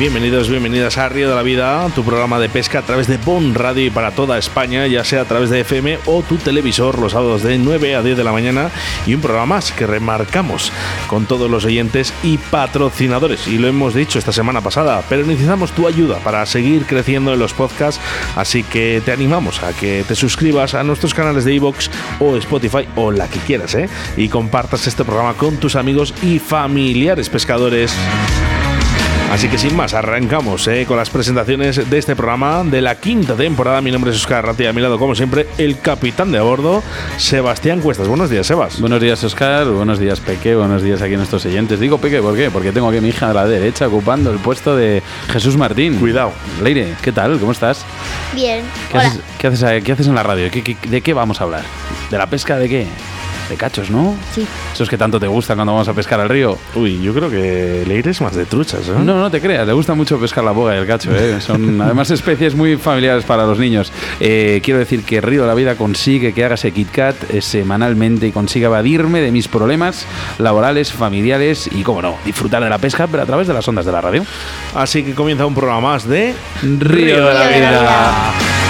Bienvenidos, bienvenidas a Río de la Vida, tu programa de pesca a través de Bon Radio y para toda España, ya sea a través de FM o tu televisor los sábados de 9 a 10 de la mañana y un programa más que remarcamos con todos los oyentes y patrocinadores. Y lo hemos dicho esta semana pasada, pero necesitamos tu ayuda para seguir creciendo en los podcasts, así que te animamos a que te suscribas a nuestros canales de iVoox o Spotify o la que quieras, ¿eh? Y compartas este programa con tus amigos y familiares pescadores. Así que sin más, arrancamos eh, con las presentaciones de este programa de la quinta temporada. Mi nombre es Oscar Ratti, a mi lado, como siempre, el capitán de a bordo, Sebastián Cuestas. Buenos días, Sebas. Buenos días, Oscar. Buenos días, Peque. Buenos días aquí a nuestros oyentes. Digo Peque, ¿por qué? Porque tengo aquí a mi hija a la derecha ocupando el puesto de Jesús Martín. Cuidado. Leire, ¿qué tal? ¿Cómo estás? Bien. ¿Qué, Hola. haces, qué haces, qué haces en la radio? ¿Qué- qué- de qué vamos a hablar? ¿De la pesca de qué? De cachos, ¿no? Sí. Esos que tanto te gustan cuando vamos a pescar al río. Uy, yo creo que Leire es más de truchas, ¿eh? No, no te creas, le gusta mucho pescar la boga y el cacho. ¿eh? Son además especies muy familiares para los niños. Eh, quiero decir que Río de la Vida consigue que haga ese Kit Kat eh, semanalmente y consiga evadirme de mis problemas laborales, familiares y, como no, disfrutar de la pesca, pero a través de las ondas de la radio. Así que comienza un programa más de Río de la Río de la Vida. Vida.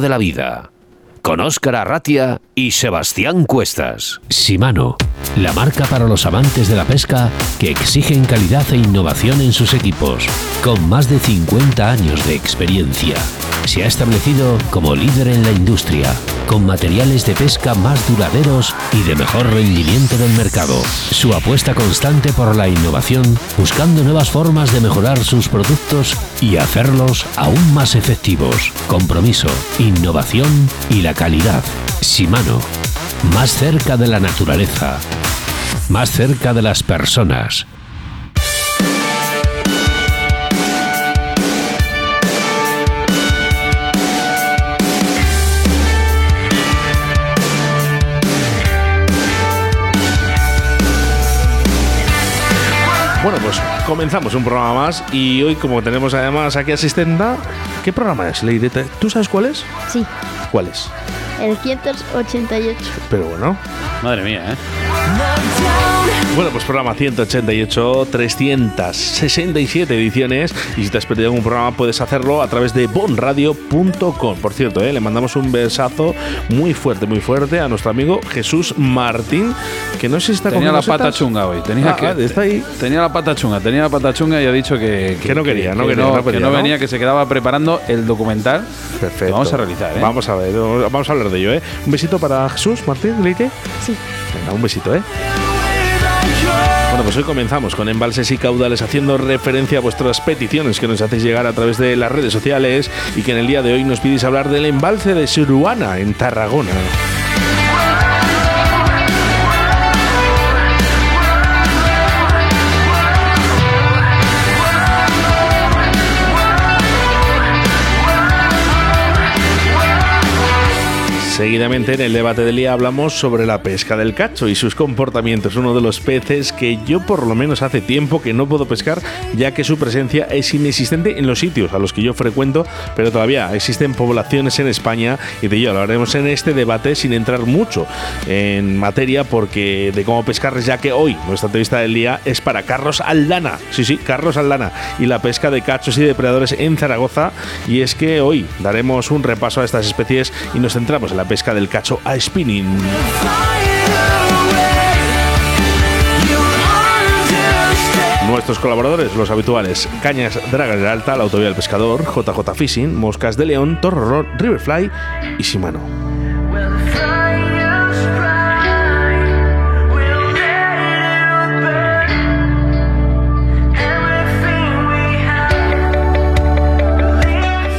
De la Vida. Con Óscar Arratia y Sebastián Cuestas. Shimano, la marca para los amantes de la pesca que exigen calidad e innovación en sus equipos. Con más de 50 años de experiencia. Se ha establecido como líder en la industria, con materiales de pesca más duraderos y de mejor rendimiento del mercado. Su apuesta constante por la innovación, buscando nuevas formas de mejorar sus productos y hacerlos aún más efectivos. Compromiso, innovación y la calidad. Shimano, más cerca de la naturaleza, más cerca de las personas. Bueno, pues comenzamos un programa más y hoy como tenemos además aquí asistenta, ¿qué programa es? ¿Te- ¿Tú sabes cuál es? Sí. ¿Cuál es? El 588. Pero bueno. Madre mía, ¿eh? Bueno, pues programa 188, 367 ediciones y si te has perdido algún programa puedes hacerlo a través de bonradio.com. Por cierto, ¿eh? le mandamos un besazo muy fuerte, muy fuerte a nuestro amigo Jesús Martín, que no sé si está Tenía comiendo la pata setas. chunga hoy. Tenía Ah, que, ah, está ahí. Tenía la pata chunga, tenía la pata chunga y ha dicho que, Que no quería, no quería, no, no que quería, no ¿no? venía, que se quedaba preparando el documental Perfecto. que vamos a realizar. ¿eh? Vamos a ver, vamos a hablar de ello, ¿eh? Un besito para Jesús Martín, Leite. Sí. Venga, un besito, ¿eh? Bueno, pues hoy comenzamos con embalses y caudales haciendo referencia a vuestras peticiones que nos hacéis llegar a través de las redes sociales y que en el día de hoy nos pidís hablar del embalse de Suruana en Tarragona. Seguidamente en el debate del día hablamos sobre la pesca del cacho y sus comportamientos, uno de los peces que yo por lo menos hace tiempo que no puedo pescar ya que su presencia es inexistente en los sitios a los que yo frecuento, pero todavía existen poblaciones en España y de ello hablaremos en este debate sin entrar mucho en materia porque de cómo pescar ya que hoy nuestra entrevista del día es para Carlos Aldana, sí sí, Carlos Aldana y la pesca de cachos y depredadores en Zaragoza. Y es que hoy daremos un repaso a estas especies y nos centramos en la pesca del cacho a spinning. Nuestros colaboradores, los habituales, Cañas Dragas de Alta, la Autovía del Pescador, JJ Fishing, Moscas de León, Torro Riverfly y Shimano.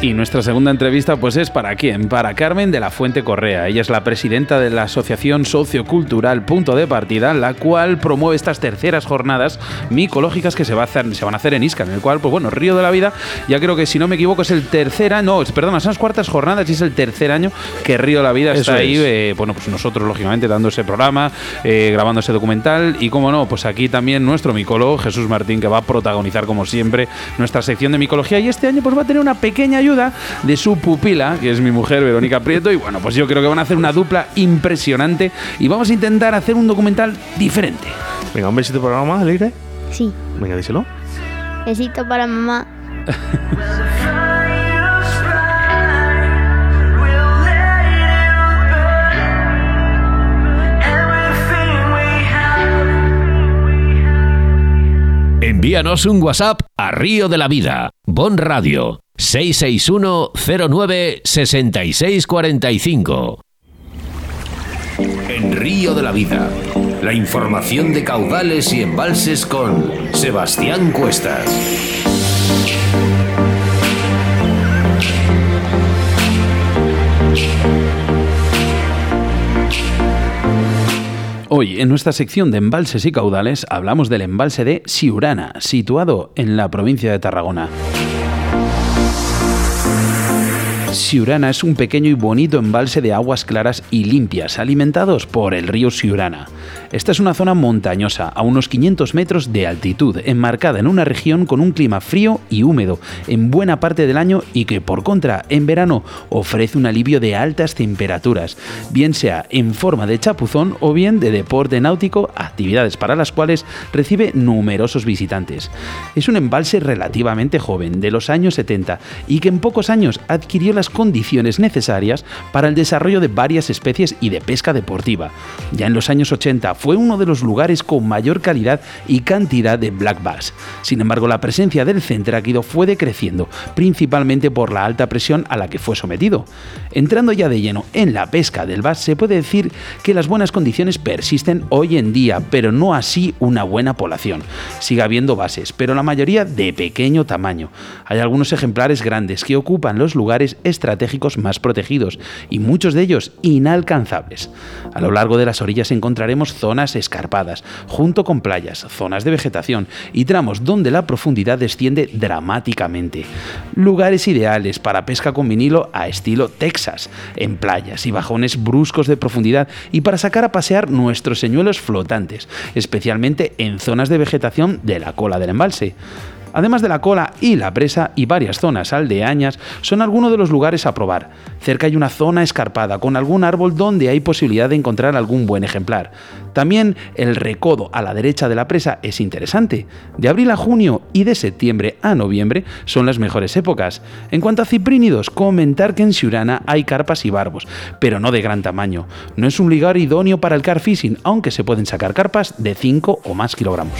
Y nuestra segunda entrevista pues es para quién? Para Carmen de la Fuente Correa. Ella es la presidenta de la Asociación Sociocultural Punto de Partida, la cual promueve estas terceras jornadas micológicas que se, va a hacer, se van a hacer en Isca, en el cual, pues bueno, Río de la Vida, ya creo que si no me equivoco es el tercer año, no, perdona, son las cuartas jornadas y es el tercer año que Río de la Vida está ahí, eh, bueno, pues nosotros lógicamente dando ese programa, eh, grabando ese documental y como no, pues aquí también nuestro micólogo Jesús Martín que va a protagonizar como siempre nuestra sección de micología y este año pues va a tener una pequeña ayuda de su pupila, que es mi mujer Verónica Prieto, y bueno, pues yo creo que van a hacer una dupla impresionante y vamos a intentar hacer un documental diferente. Venga, un besito para mamá, Alegre. Sí. Venga, díselo. Besito para mamá. Envíanos un WhatsApp a Río de la Vida, Bon Radio, 661 09 6645. En Río de la Vida, la información de caudales y embalses con Sebastián Cuestas. Hoy, en nuestra sección de embalses y caudales, hablamos del embalse de Siurana, situado en la provincia de Tarragona. Siurana es un pequeño y bonito embalse de aguas claras y limpias, alimentados por el río Siurana. Esta es una zona montañosa, a unos 500 metros de altitud, enmarcada en una región con un clima frío y húmedo en buena parte del año y que, por contra, en verano ofrece un alivio de altas temperaturas, bien sea en forma de chapuzón o bien de deporte náutico, actividades para las cuales recibe numerosos visitantes. Es un embalse relativamente joven, de los años 70, y que en pocos años adquirió condiciones necesarias para el desarrollo de varias especies y de pesca deportiva. Ya en los años 80 fue uno de los lugares con mayor calidad y cantidad de black bass. Sin embargo, la presencia del centráquido fue decreciendo, principalmente por la alta presión a la que fue sometido. Entrando ya de lleno en la pesca del bass, se puede decir que las buenas condiciones persisten hoy en día, pero no así una buena población. Sigue habiendo bases, pero la mayoría de pequeño tamaño. Hay algunos ejemplares grandes que ocupan los lugares estratégicos más protegidos y muchos de ellos inalcanzables. A lo largo de las orillas encontraremos zonas escarpadas, junto con playas, zonas de vegetación y tramos donde la profundidad desciende dramáticamente. Lugares ideales para pesca con vinilo a estilo Texas, en playas y bajones bruscos de profundidad y para sacar a pasear nuestros señuelos flotantes, especialmente en zonas de vegetación de la cola del embalse. Además de la cola y la presa y varias zonas aldeañas, son algunos de los lugares a probar. Cerca hay una zona escarpada con algún árbol donde hay posibilidad de encontrar algún buen ejemplar. También el recodo a la derecha de la presa es interesante. De abril a junio y de septiembre a noviembre son las mejores épocas. En cuanto a ciprínidos, comentar que en Siurana hay carpas y barbos, pero no de gran tamaño. No es un lugar idóneo para el car fishing, aunque se pueden sacar carpas de 5 o más kilogramos.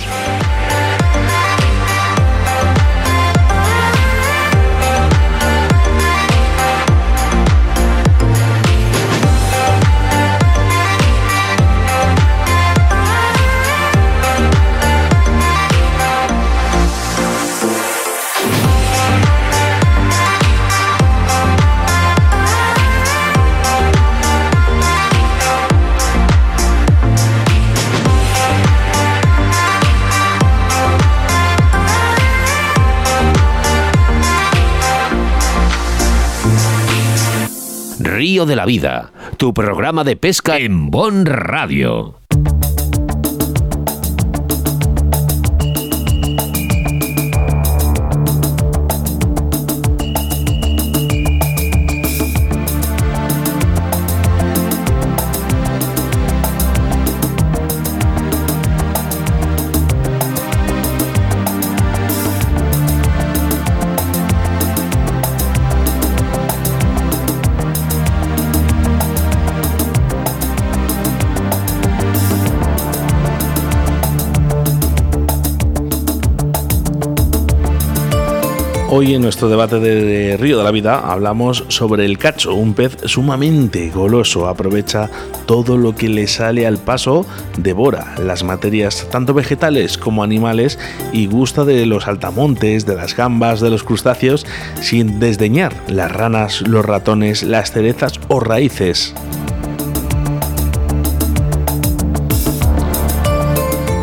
Río de la Vida, tu programa de pesca en Bon Radio. Hoy en nuestro debate de Río de la Vida hablamos sobre el cacho, un pez sumamente goloso, aprovecha todo lo que le sale al paso, devora las materias tanto vegetales como animales y gusta de los altamontes, de las gambas, de los crustáceos, sin desdeñar las ranas, los ratones, las cerezas o raíces.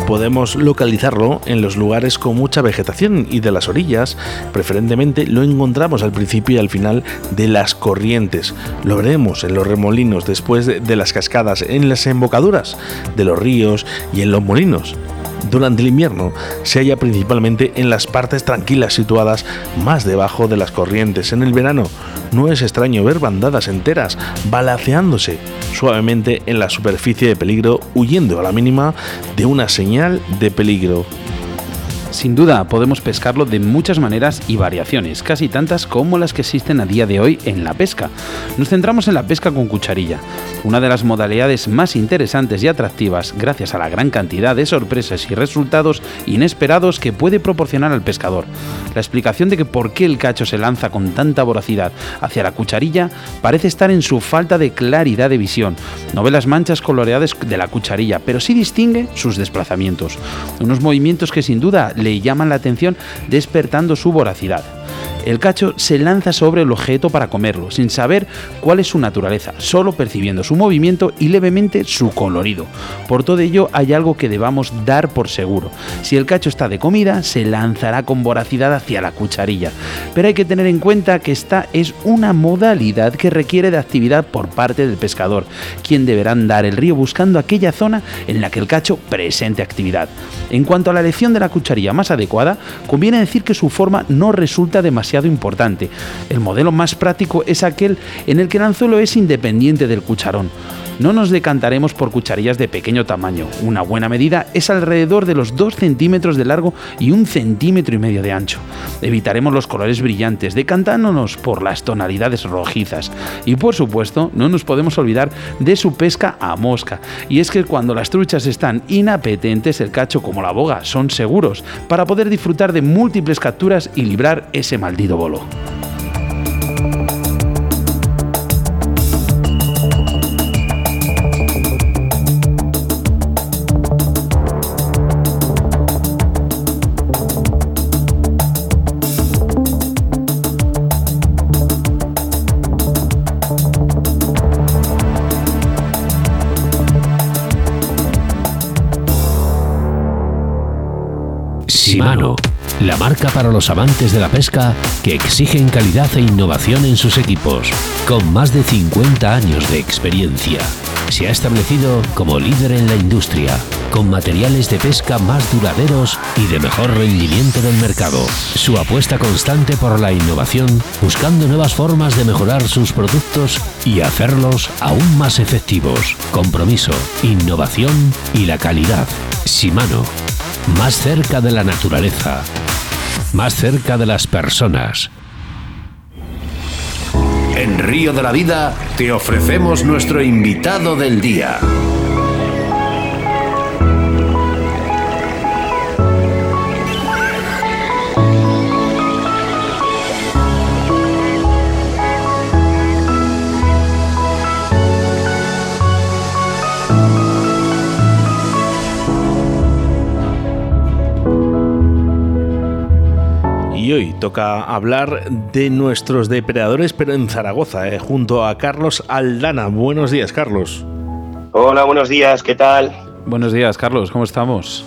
Podemos localizarlo en los lugares con mucha vegetación y de las orillas, preferentemente lo encontramos al principio y al final de las corrientes. Lo veremos en los remolinos después de las cascadas, en las embocaduras de los ríos y en los molinos durante el invierno se halla principalmente en las partes tranquilas situadas más debajo de las corrientes. En el verano no es extraño ver bandadas enteras balaceándose suavemente en la superficie de peligro, huyendo a la mínima de una señal de peligro. Sin duda, podemos pescarlo de muchas maneras y variaciones, casi tantas como las que existen a día de hoy en la pesca. Nos centramos en la pesca con cucharilla, una de las modalidades más interesantes y atractivas gracias a la gran cantidad de sorpresas y resultados inesperados que puede proporcionar al pescador. La explicación de que por qué el cacho se lanza con tanta voracidad hacia la cucharilla parece estar en su falta de claridad de visión. No ve las manchas coloreadas de la cucharilla, pero sí distingue sus desplazamientos. Unos movimientos que sin duda le llaman la atención despertando su voracidad. El cacho se lanza sobre el objeto para comerlo, sin saber cuál es su naturaleza, solo percibiendo su movimiento y levemente su colorido. Por todo ello hay algo que debamos dar por seguro. Si el cacho está de comida, se lanzará con voracidad hacia la cucharilla. Pero hay que tener en cuenta que esta es una modalidad que requiere de actividad por parte del pescador, quien deberá andar el río buscando aquella zona en la que el cacho presente actividad. En cuanto a la elección de la cucharilla más adecuada, conviene decir que su forma no resulta demasiado importante. El modelo más práctico es aquel en el que el anzuelo es independiente del cucharón. No nos decantaremos por cucharillas de pequeño tamaño. Una buena medida es alrededor de los 2 centímetros de largo y un centímetro y medio de ancho. Evitaremos los colores brillantes, decantándonos por las tonalidades rojizas. Y por supuesto, no nos podemos olvidar de su pesca a mosca. Y es que cuando las truchas están inapetentes, el cacho como la boga son seguros para poder disfrutar de múltiples capturas y librar ese maldito bolo. Marca para los amantes de la pesca que exigen calidad e innovación en sus equipos. Con más de 50 años de experiencia, se ha establecido como líder en la industria, con materiales de pesca más duraderos y de mejor rendimiento del mercado. Su apuesta constante por la innovación, buscando nuevas formas de mejorar sus productos y hacerlos aún más efectivos. Compromiso, innovación y la calidad. Shimano más cerca de la naturaleza, más cerca de las personas. En Río de la Vida te ofrecemos nuestro invitado del día. Y hoy toca hablar de nuestros depredadores, pero en Zaragoza, eh, junto a Carlos Aldana. Buenos días, Carlos. Hola, buenos días, ¿qué tal? Buenos días, Carlos, ¿cómo estamos?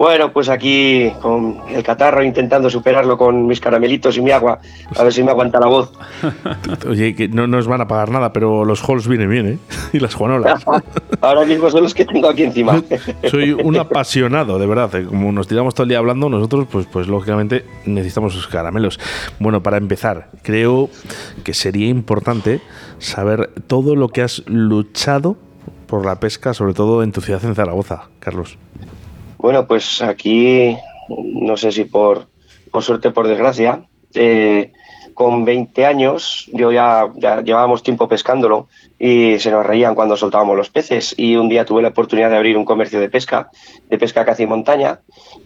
Bueno, pues aquí con el catarro intentando superarlo con mis caramelitos y mi agua, a ver si me aguanta la voz. Oye, que no nos van a pagar nada, pero los halls vienen bien, ¿eh? Y las juanolas. Ahora mismo son los que tengo aquí encima. Soy un apasionado, de verdad. ¿eh? Como nos tiramos todo el día hablando, nosotros, pues, pues lógicamente necesitamos esos caramelos. Bueno, para empezar, creo que sería importante saber todo lo que has luchado por la pesca, sobre todo en tu ciudad en Zaragoza, Carlos. Bueno, pues aquí, no sé si por, por suerte o por desgracia, eh, con 20 años, yo ya, llevábamos tiempo pescándolo y se nos reían cuando soltábamos los peces. Y un día tuve la oportunidad de abrir un comercio de pesca, de pesca y montaña.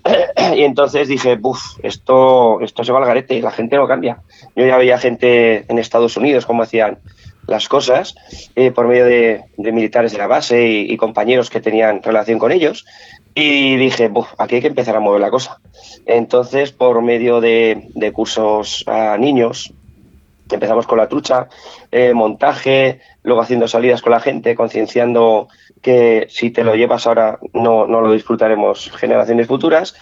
y entonces dije, buf, esto, esto se va al garete, la gente no cambia. Yo ya veía gente en Estados Unidos cómo hacían las cosas eh, por medio de, militares de la base y, compañeros que tenían relación con ellos. Y dije, aquí hay que empezar a mover la cosa. Entonces, por medio de, cursos a niños, empezamos con la trucha, eh, montaje, luego haciendo salidas con la gente, concienciando que si te lo llevas ahora no, no lo disfrutaremos generaciones futuras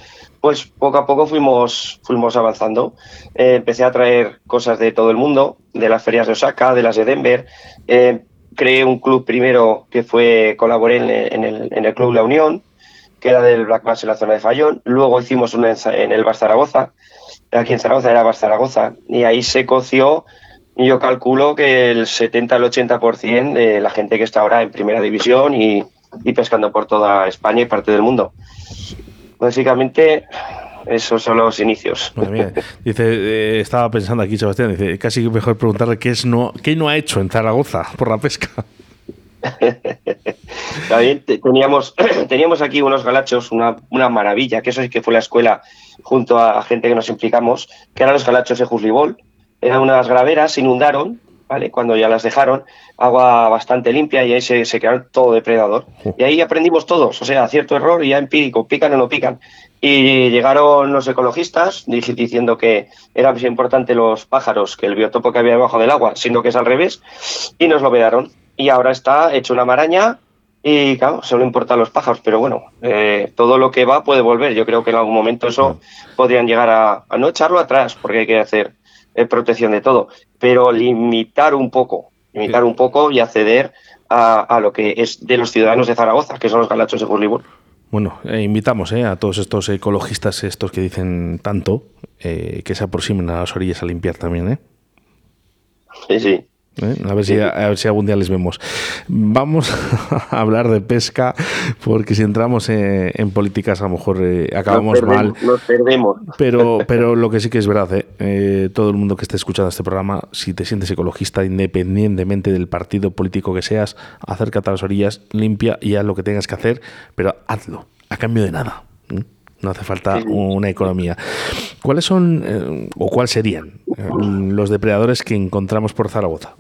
pues poco a poco fuimos, fuimos avanzando. Eh, empecé a traer cosas de todo el mundo, de las ferias de Osaka, de las de Denver. Eh, creé un club primero que fue, colaboré en, el, en el Club La Unión, que era del Black Bass en la zona de Fallón. Luego hicimos una en el Bar Zaragoza, aquí en Zaragoza era Bar Zaragoza, y ahí se coció, yo calculo que el 70 al 80% de la gente que está ahora en primera división y, pescando por toda España y parte del mundo. Básicamente, esos son los inicios. Dice, eh, estaba pensando aquí, Sebastián, dice, casi mejor preguntarle qué, es no, qué no ha hecho en Zaragoza por la pesca. teníamos, teníamos aquí unos galachos, una, una, maravilla, que eso sí que fue la escuela junto a gente que nos implicamos, que eran los galachos de Juslibol. Eran unas graveras, se inundaron, ¿vale? Cuando ya las dejaron, agua bastante limpia y ahí se, se quedaron todo depredador. Y ahí aprendimos todos, o sea, cierto error y ya empírico, pican o no pican. Y llegaron los ecologistas diciendo que era más importante los pájaros que el biotopo que había debajo del agua, sino que es al revés, y nos lo vedaron. Y ahora está hecho una maraña y claro, solo importan los pájaros, pero bueno, eh, todo lo que va puede volver. Yo creo que en algún momento eso podrían llegar a, a no echarlo atrás, porque hay que hacer eh, protección de todo, pero limitar un poco imitar un poco y acceder a, lo que es de los ciudadanos de Zaragoza, que son los galachos de Burlibur. Bueno, eh, invitamos eh, a todos estos ecologistas, estos que dicen tanto, eh, que se aproximen a las orillas a limpiar también. ¿eh? Sí, sí. ¿Eh? A, ver si, a ver si algún día les vemos. Vamos a hablar de pesca, porque si entramos en, políticas a lo mejor eh, acabamos mal. Nos perdemos. Pero, pero lo que sí que es verdad, ¿eh? todo el mundo que esté escuchando este programa, si te sientes ecologista, independientemente del partido político que seas, acércate a las orillas, limpia y haz lo que tengas que hacer, pero hazlo, a cambio de nada. No hace falta una economía. ¿Cuáles son eh, o cuáles serían eh, los depredadores que encontramos por Zaragoza?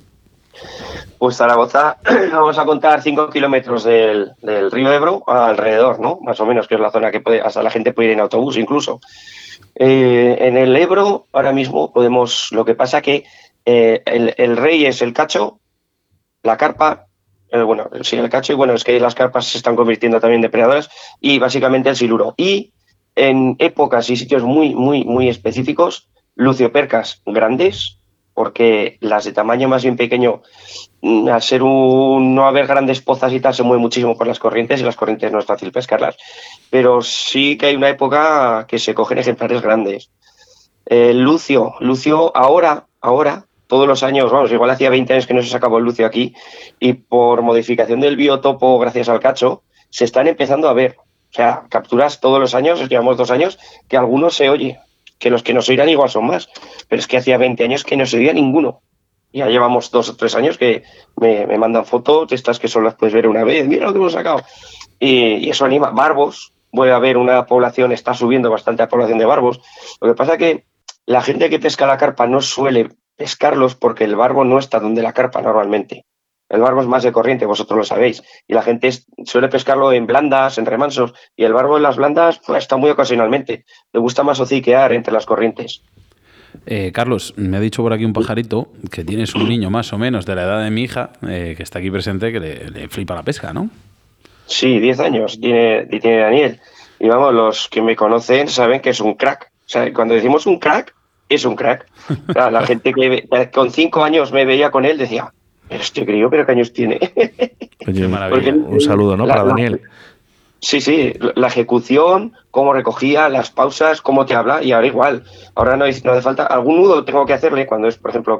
Pues Zaragoza, vamos a contar 5 kilómetros del, río Ebro alrededor, ¿no? Más o menos, que es la zona que puede, hasta la gente puede ir en autobús incluso. Eh, en el Ebro, ahora mismo podemos, lo que pasa que el, el, rey es el cacho, la carpa, bueno, sí, el cacho, y bueno, es que las carpas se están convirtiendo también en depredadoras, y básicamente el siluro. Y en épocas y sitios muy, muy, muy específicos, luciopercas grandes, porque las de tamaño más bien pequeño, mm, al ser un, no haber grandes pozas y tal, se mueve muchísimo por las corrientes y las corrientes no es fácil pescarlas. Pero sí que hay una época que se cogen ejemplares grandes. El lucio, lucio ahora, ahora, todos los años, vamos, igual hacía 20 años que no se sacaba el lucio aquí y por modificación del biotopo gracias al cacho, se están empezando a ver. O sea, capturas todos los años, llevamos dos años, que algunos se oye, que los que nos oirán igual son más, pero es que hacía 20 años que no se oía ninguno. Ya llevamos dos o tres años que me, mandan fotos estas que solo las puedes ver una vez, mira lo que hemos sacado. Y, eso anima. Barbos, vuelve a haber una población, está subiendo bastante la población de barbos. Lo que pasa que la gente que pesca la carpa no suele pescarlos porque el barbo no está donde la carpa normalmente. El barbo es más de corriente, vosotros lo sabéis. Y la gente suele pescarlo en blandas, en remansos. Y el barbo en las blandas pues, está muy ocasionalmente. Le gusta más hociquear entre las corrientes. Eh, Carlos, me ha dicho por aquí un pajarito que tienes un niño más o menos de la edad de mi hija, eh, que está aquí presente, que le, flipa la pesca, ¿no? Sí, 10 años tiene, tiene Daniel. Y vamos, los que me conocen saben que es un crack. O sea, cuando decimos un crack, es un crack. la gente que con 5 años me veía con él decía, este crío, pero ¿qué años tiene? un saludo, ¿no? Para Daniel. Sí, sí, la ejecución, cómo recogía, las pausas, cómo te habla, y ahora igual. Ahora no, no hace falta. Algún nudo tengo que hacerle cuando es, por ejemplo,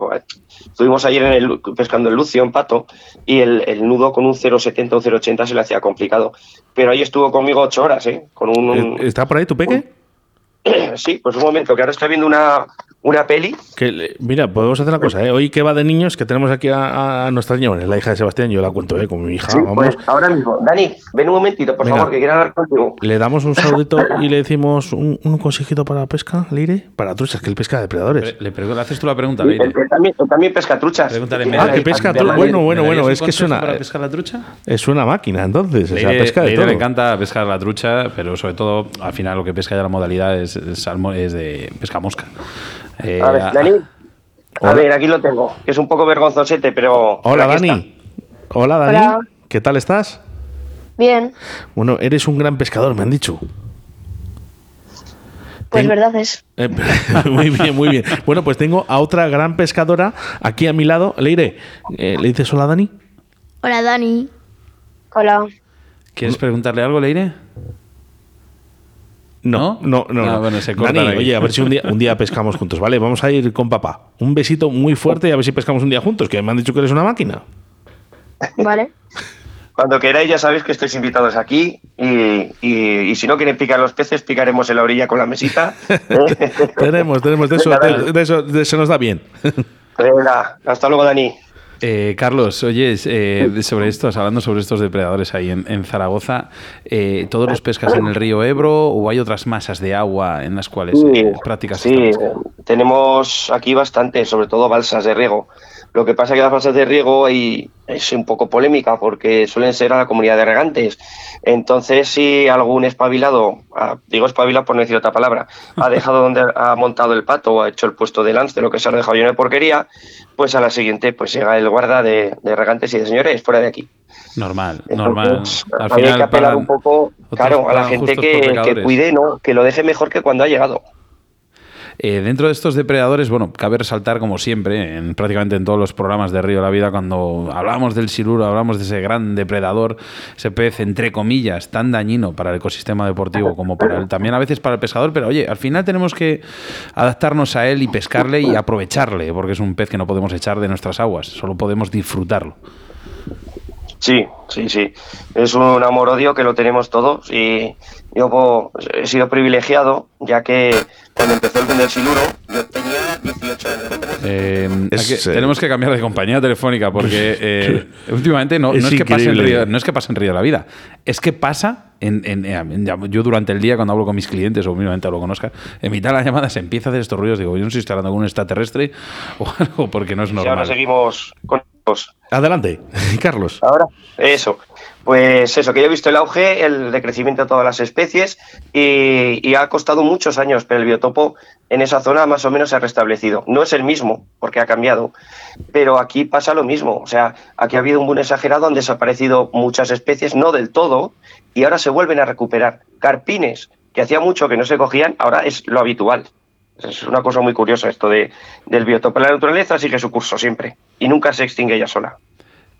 estuvimos ayer en el, pescando el Lucio en Pato, y el, nudo con un 0,70 o 0,80 se le hacía complicado. Pero ahí estuvo conmigo ocho horas, ¿eh? Con un, ¿Está por ahí tu peque? sí, pues un momento, que ahora está viendo una, una peli. Que, le- mira, podemos hacer una cosa, ¿eh? Hoy que va de niños, que tenemos aquí a, a nuestra niña, bueno, la hija de Sebastián, yo la cuento, ¿eh? Como mi hija, Sí, vamos. pues ahora mismo. Dani, ven un momentito, por Venga. favor, que quiero hablar contigo. Le damos un saludito y le decimos un, un consejito para la pesca, Leire. Para truchas, que él pesca depredadores. Le, pregu- le haces tú la pregunta, Leire. él también, él también pesca truchas. Pregúntale, Tiene ¿me Ah, da- que pesca ahí- tru- ahí- bueno, ¿Me bueno, bueno, es que consejo suena- para pescar la trucha? Es una máquina, entonces. o sea, Leire- pesca de Leire todo. le encanta pescar la trucha, pero sobre todo, al final, lo que pesca ya la modalidad es, es, salmo- es de pesca mosca. Eh, A ver, Dani. A Hola. ver, aquí lo tengo. Que es un poco vergonzosete, pero. Hola, pero Dani. Hola, Dani. Hola. ¿Qué tal estás? Bien, Bueno, eres un gran pescador, me han dicho. pues verdad es. Eh, muy bien, muy bien. Bueno, pues tengo a otra gran pescadora aquí a mi lado. Leire, eh, ¿le dices hola, Dani? Hola, Dani. Hola. ¿Quieres preguntarle algo, Leire? No, no, no. Ah, no. bueno, se cortan Dani, aquí. oye, a ver si un día, un día pescamos juntos, ¿vale? Vamos a ir con papá. Un besito muy fuerte y a ver si pescamos un día juntos, que me han dicho que eres una máquina. Vale. Cuando queráis, ya sabéis que estáis invitados aquí. Y, y- y si no quieren picar los peces, picaremos en la orilla con la mesita. tenemos, tenemos, de eso, de, de eso de- se nos da bien. Venga, hasta luego, Dani. Eh, Carlos, oye, eh, sobre estos, hablando sobre estos depredadores ahí en, en Zaragoza, eh, ¿todos los pescas en el río Ebro o hay otras masas de agua en las cuales eh, practicas sí, esta pesca? eh, tenemos aquí bastante, sobre todo balsas de riego. Lo que pasa es que las balsas de riego ahí es un poco polémica porque suelen ser a la comunidad de regantes. Entonces, si algún espabilado, ah, digo espabilado por no decir otra palabra, ha dejado donde ha montado el pato o ha hecho el puesto de lance de lo que se ha dejado lleno de porquería, pues a la siguiente pues llega el guarda de, de regantes y de señores fuera de aquí. Normal, Entonces, normal. Al hay que apelar un poco, claro, a la gente que, que cuide, ¿no? que lo deje mejor que cuando ha llegado. Eh, dentro de estos depredadores, bueno, cabe resaltar, como siempre, en prácticamente en todos los programas de Río de la Vida, cuando hablamos del siluro, hablamos de ese gran depredador, ese pez, entre comillas, tan dañino para el ecosistema deportivo como para el, también a veces para el pescador, pero oye, al final tenemos que adaptarnos a él y pescarle y aprovecharle, porque es un pez que no podemos echar de nuestras aguas, solo podemos disfrutarlo. Sí, sí, sí. Es un amor-odio que lo tenemos todos y yo pues, he sido privilegiado ya que cuando empezó el del siluro yo tenía 18 años. Eh, Es, hay que- eh, tenemos que cambiar de compañía telefónica porque eh, últimamente no, Es no es que pase en. Río, no es que pase en Río de la Vida, es que pasa en, en- en- yo durante el día cuando hablo con mis clientes o mínimamente hablo con Oscar, en mitad de la llamada se empieza a hacer estos ruidos, digo, yo no sé si estoy hablando con un extraterrestre o algo porque no es Y ahora normal. seguimos con. Adelante, Carlos. Ahora, eso. Pues eso, que yo he visto el auge, el decrecimiento de todas las especies y, y ha costado muchos años, pero el biotopo en esa zona más o menos se ha restablecido. No es el mismo, porque ha cambiado, pero aquí pasa lo mismo. O sea, aquí ha habido un boom exagerado, han desaparecido muchas especies, no del todo, y ahora se vuelven a recuperar. Carpines, que hacía mucho que no se cogían, ahora es lo habitual. Es una cosa muy curiosa esto de, del biotopo. La naturaleza sigue su curso siempre y nunca se extingue ella sola.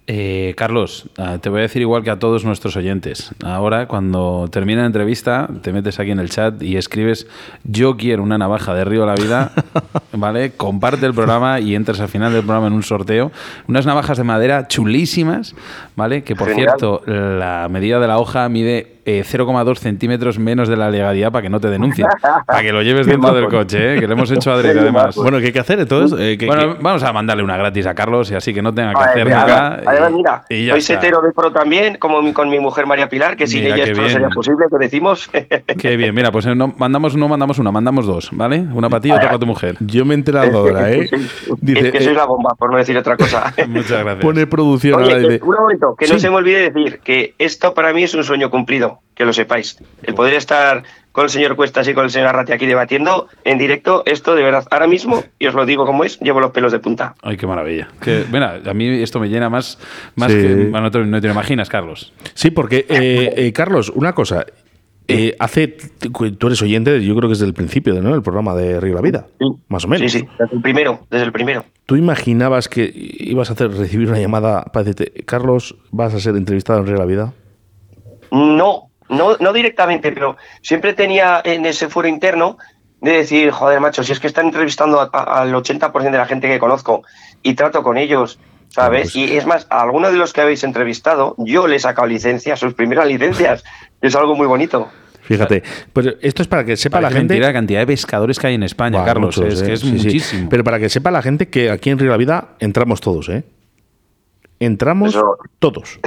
Eh, Carlos, ah, te voy a decir igual que a todos nuestros oyentes. Ahora, cuando termine la entrevista, te metes aquí en el chat y escribes yo quiero una navaja de Río de la Vida, ¿vale? Comparte el programa y entras al final del programa en un sorteo. Unas navajas de madera chulísimas, ¿vale? Que por Genial. cierto, la medida de la hoja mide eh, 0,2 centímetros menos de la legalidad para que no te denuncien. Para que lo lleves dentro del coche, ¿eh? Que le hemos hecho a Adri, Qué además. Bueno, ¿qué hay que hacer entonces? Eh, ¿qué- Bueno, qué- vamos a mandarle una gratis a Carlos y así que no tenga que hacer mira, nada. Además, y- mira, y ya soy está. setero de pro también, como mi- con mi mujer María Pilar, que sin Mira, ella esto no sería posible, que decimos. Qué bien, mira, pues eh, no mandamos, no mandamos una, mandamos dos, ¿vale? Una para ti y otra para tu mujer. Yo me he enterado ahora, ¿eh? Dice, es que eh, soy la bomba, por no decir otra cosa. Muchas gracias. pone producción Oye, ahora. que- dice, un momento, que no Sí. se me olvide decir que esto para mí es un sueño cumplido, que lo sepáis. El poder estar con el señor Cuestas y con el señor Arrati aquí debatiendo en directo, esto de verdad, ahora mismo, y os lo digo como es, llevo los pelos de punta. Ay, qué maravilla. Que, mira, a mí esto me llena más, más Sí. que. bueno, no, te, no te lo imaginas, Carlos. Sí, porque, eh, eh, Carlos, una cosa. eh, hace, tú eres oyente, yo creo que es del principio ¿no? del programa de Río la Vida, Sí. más o menos. Sí, sí, desde el primero, desde el primero. ¿Tú imaginabas que ibas a hacer recibir una llamada para decirte, Carlos, vas a ser entrevistado en Río la Vida? No, no, no directamente, pero siempre tenía en ese foro interno de decir, joder, macho, si es que están entrevistando a- a- al 80% de la gente que conozco y trato con ellos, ¿sabes? Pues- Y es más, a algunos de los que habéis entrevistado, yo les he sacado licencias, sus primeras licencias. Es algo muy bonito. Fíjate, pues esto es para que sepa la gente. mentira la cantidad de pescadores que hay en España, Carlos. muchos, es ¿eh? que es Sí, sí. muchísimo. Pero para que sepa la gente que aquí en Río de la Vida entramos todos, ¿eh? Entramos Eso- todos.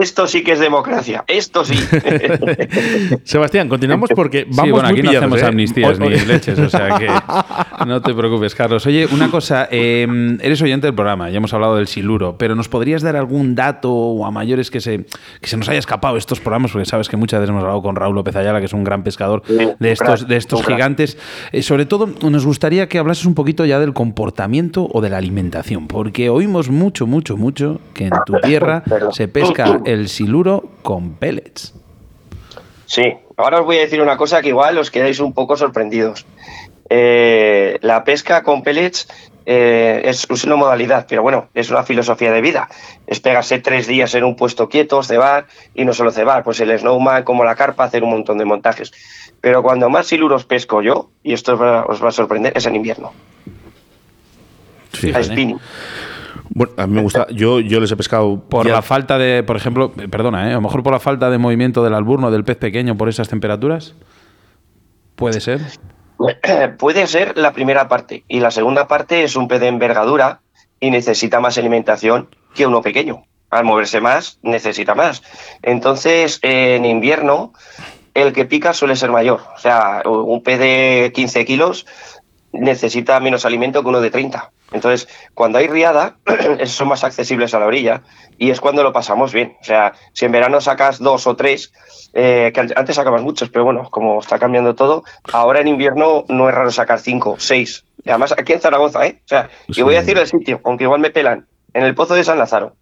Esto sí que es democracia. Esto sí. Sebastián, continuamos porque vamos sí, bueno, muy aquí no hacemos ¿eh? amnistías ni leches, o sea que no te preocupes, Carlos. Oye, una cosa, eh, eres oyente del programa, ya hemos hablado del siluro, pero ¿nos podrías dar algún dato o a mayores que se, que se nos haya escapado estos programas? Porque sabes que muchas veces hemos hablado con Raúl López Ayala, que es un gran pescador de estos, de estos gigantes. Eh, sobre todo, nos gustaría que hablases un poquito ya del comportamiento o de la alimentación, porque oímos mucho, mucho, mucho que en tu tierra se pesca el siluro con pellets. Sí, ahora os voy a decir una cosa que igual os quedáis un poco sorprendidos. Eh, la pesca con pellets eh, es, una modalidad, pero bueno, es una filosofía de vida. Es pegarse tres días en un puesto quieto, cebar, y no solo cebar, pues el snowman como la carpa, hacer un montón de montajes. Pero cuando más siluros pesco yo, y esto os va, os va a sorprender, es en invierno. A Fíjate. spinning. Bueno, a mí me gusta. Yo, yo les he pescado. Por ya- la falta de, por ejemplo, eh, perdona, ¿eh? a lo mejor por la falta de movimiento del alburno del pez pequeño por esas temperaturas. Puede ser. Puede ser la primera parte y la segunda parte es un pez de envergadura y necesita más alimentación que uno pequeño. Al moverse más, necesita más. Entonces, en invierno, el que pica suele ser mayor. O sea, un pez de 15 kilos necesita menos alimento que uno de 30. Entonces, cuando hay riada, esos son más accesibles a la orilla y es cuando lo pasamos bien. O sea, si en verano sacas dos o tres, eh, que an- antes sacabas muchos, pero bueno, como está cambiando todo, ahora en invierno no es raro sacar cinco, seis. Y además aquí en Zaragoza, ¿eh? O sea, y voy a decir el sitio, aunque igual me pelan, en el Pozo de San Lázaro.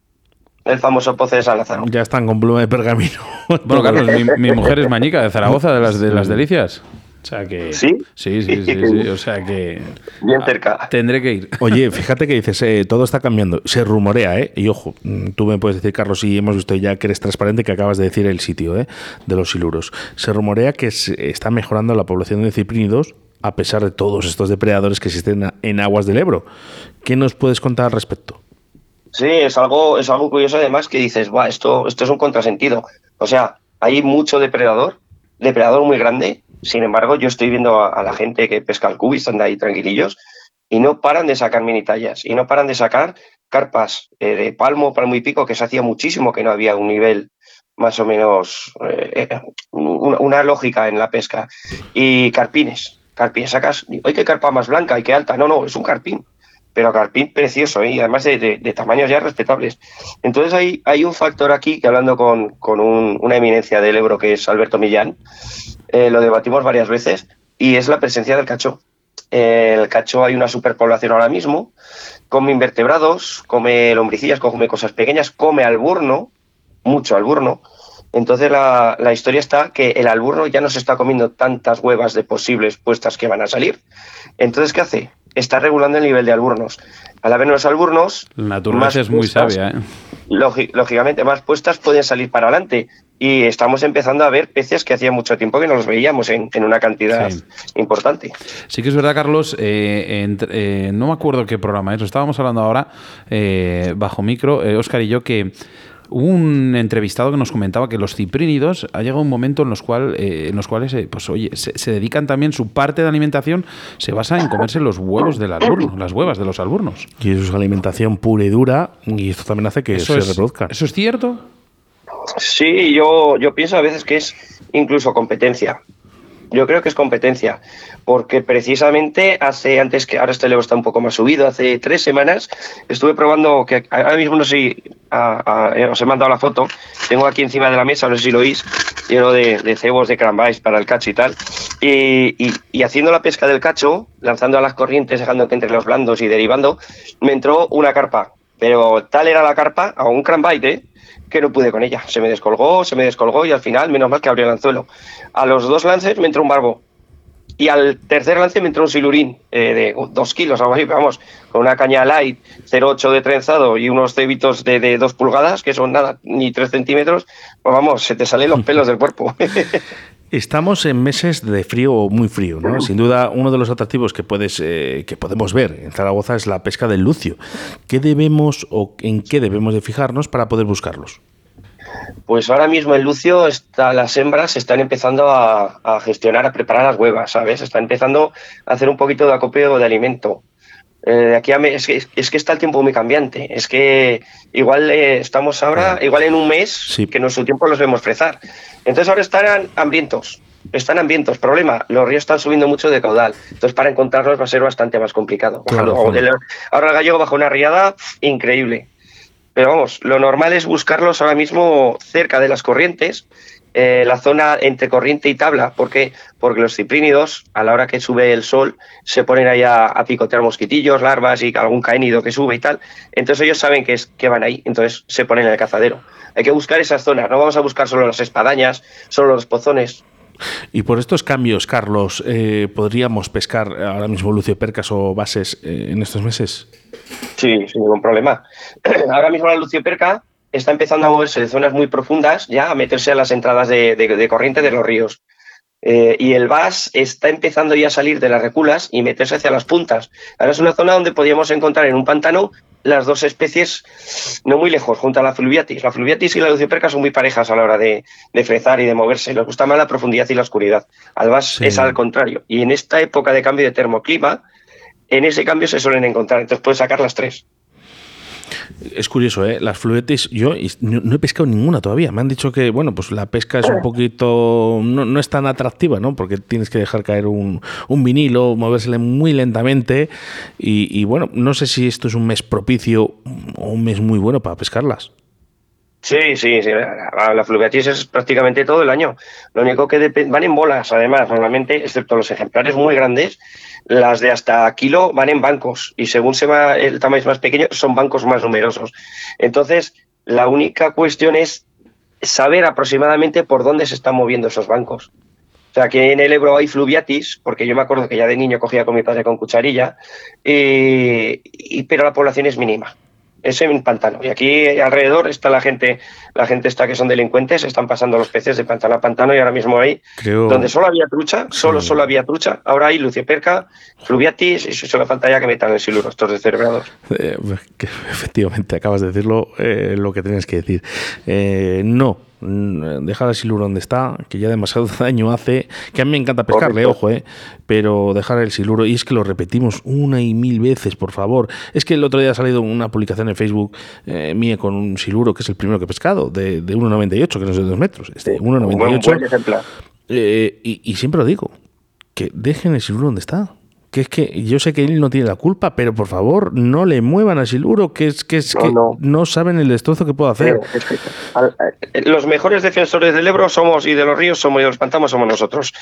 El famoso Pozo de San Lázaro. Ya están con pluma de pergamino. Bueno, Carlos, mi, mi mujer es mañica de Zaragoza, de las de las delicias. O sea que. ¿Sí? Sí, sí, sí, sí, O sea que. Bien cerca. Tendré que ir. Oye, fíjate que dices, eh, todo está cambiando. Se rumorea, ¿eh? Y ojo, mm, tú me puedes decir, Carlos, y hemos visto ya que eres transparente, que acabas de decir el sitio ¿eh? de los siluros. Se rumorea que se está mejorando la población de ciprínidos a pesar de todos estos depredadores que existen en aguas del Ebro. ¿Qué nos puedes contar al respecto? Sí, es algo, es algo curioso además que dices, Buah, esto, esto es un contrasentido. O sea, hay mucho depredador, depredador muy grande. Sin embargo, yo estoy viendo a, la gente que pesca al cubo y están ahí tranquilillos y no paran de sacar mini tallas y no paran de sacar carpas eh, de palmo, palmo y pico, que se hacía muchísimo que no había un nivel más o menos, eh, eh, una, lógica en la pesca. Y carpines, carpines, sacas, ¡ay, qué carpa más blanca y qué alta! No, no, es un carpín pero carpín precioso ¿eh? y además de, tamaños ya respetables. Entonces hay, hay un factor aquí que hablando con, con un- una eminencia del Ebro que es Alberto Millán, eh, lo debatimos varias veces y es la presencia del cacho. El cacho hay una superpoblación ahora mismo, come invertebrados, come lombricillas, come cosas pequeñas, come alburno, mucho alburno. Entonces la, la historia está que el alburno ya no se está comiendo tantas huevas de posibles puestas que van a salir. Entonces, ¿qué hace? Está regulando el nivel de alburnos. Al haber menos alburnos, La naturaleza es muy puestas, sabia, ¿eh? lógi- lógicamente, más puestas pueden salir para adelante. Y estamos empezando a ver peces que hacía mucho tiempo que no los veíamos en, en una cantidad Sí. importante. Sí que es verdad, Carlos, eh, entre- eh, no me acuerdo qué programa es, lo estábamos hablando ahora eh, bajo micro, eh, Oscar y yo, que hubo un entrevistado que nos comentaba que los ciprínidos ha llegado un momento en los, cual, eh, en los cuales eh, pues, oye, se, se dedican también, su parte de alimentación se basa en comerse los huevos del alburno, las huevas de los alburnos. Y eso es alimentación pura y dura y esto también hace que Eso se es, reproduzca. ¿Eso es cierto? Sí, yo, yo pienso a veces que es incluso competencia. Yo creo que es competencia, porque precisamente hace, antes que ahora este Leo está un poco más subido, hace tres semanas estuve probando, que ahora mismo no sé a- a- eh, os he mandado la foto, tengo aquí encima de la mesa, no sé si lo oís, lleno de, cebos de crambáis para el cacho y tal, y- y haciendo la pesca del cacho, lanzando a las corrientes, dejando que entre los blandos y derivando, me entró una carpa, pero tal era la carpa, a un ¿eh? que no pude con ella. Se me descolgó, se me descolgó y al final, menos mal que abrió el anzuelo. A los dos lances me entró un barbo. Y al tercer lance me entró un silurín eh, de dos kilos, algo vamos, con una caña light 0,8 de trenzado y unos cebitos de, de dos pulgadas, que son nada, ni tres centímetros, pues vamos, se te salen los pelos del cuerpo. Estamos en meses de frío o muy frío, ¿no? Sin duda, uno de los atractivos que puedes eh, que podemos ver en Zaragoza es la pesca del lucio. ¿Qué debemos o en qué debemos de fijarnos para poder buscarlos? Pues ahora mismo en Lucio está, las hembras están empezando a, gestionar, a preparar las huevas, ¿sabes? Están empezando a hacer un poquito de acopio de alimento. Eh, aquí es, que, es, que, está el tiempo muy cambiante. Es que igual eh, estamos ahora, igual en un mes, que en nuestro tiempo los vemos frezar. Entonces ahora están hambrientos. Están hambrientos. Problema, los ríos están subiendo mucho de caudal. Entonces para encontrarlos va a ser bastante más complicado. ahora el gallego bajo una riada increíble. Pero vamos, lo normal es buscarlos ahora mismo cerca de las corrientes, eh, la zona entre corriente y tabla. ¿Por qué? Porque los ciprínidos, a la hora que sube el sol, se ponen ahí a, picotear mosquitillos, larvas y algún caínido que sube y tal. Entonces ellos saben que, es, que van ahí, entonces se ponen en el cazadero. Hay que buscar esas zonas, no vamos a buscar solo las espadañas, solo los pozones. Y por estos cambios, Carlos, eh, ¿podríamos pescar ahora mismo lucio percas o bases eh, en estos meses? Sí, sin ningún problema. Ahora mismo la lucioperca está empezando a moverse de zonas muy profundas, ya a meterse a las entradas de, corriente de los ríos. Eh, y el VAS está empezando ya a salir de las reculas y meterse hacia las puntas. Ahora es una zona donde podríamos encontrar en un pantano las dos especies no muy lejos, junto a la fluviatis. La fluviatis y la lucioperca son muy parejas a la hora de, de frezar y de moverse. Les gusta más la profundidad y la oscuridad. Al VAS es al contrario. Y en esta época de cambio de termoclima, en ese cambio se suelen encontrar. Entonces puedes sacar las tres. Es curioso, ¿eh? Las fluetes, yo no he pescado ninguna todavía. Me han dicho que, bueno, pues la pesca es un poquito. No, es tan atractiva, ¿no? Porque tienes que dejar caer un, vinilo, movérsele muy lentamente. Y, bueno, no sé si esto es un mes propicio o un mes muy bueno para pescarlas. Sí, sí, sí. La, fluviatis es prácticamente todo el año. Lo único que van en bolas, además, normalmente, excepto los ejemplares muy grandes, las de hasta kilo van en bancos y según se va el tamaño más pequeño son bancos más numerosos. Entonces, la única cuestión es saber aproximadamente por dónde se están moviendo esos bancos. O sea, que en el Ebro hay fluviatis, porque yo me acuerdo que ya de niño cogía con mi padre con cucharilla, y, pero la población es mínima es en pantano. Y aquí alrededor está la gente, la gente está que son delincuentes, están pasando los peces de pantano a pantano y ahora mismo ahí, donde solo había trucha, solo, solo había trucha, ahora hay lucioperca, fluviatis y solo falta ya que metan el siluro, estos descerebrados. Eh, efectivamente, acabas de decirlo eh, lo que tienes que decir. Eh, no, dejar el siluro donde está, que ya demasiado daño hace, que a mí me encanta pescarle, ojo, eh, pero dejar el siluro, y es que lo repetimos una y mil veces, por favor. Es que el otro día ha salido una publicación en Facebook eh, mía con un siluro, que es el primero que he pescado, de, de 1,98, que no es de 2 metros, este 1,98. Eh, y, y siempre lo digo, que dejen el siluro donde está que es que yo sé que él no tiene la culpa, pero por favor no le muevan a Siluro, que es que, es que no. saben el destrozo que puede hacer. Eh, los mejores defensores del Ebro somos y de los ríos somos y de los pantanos somos nosotros.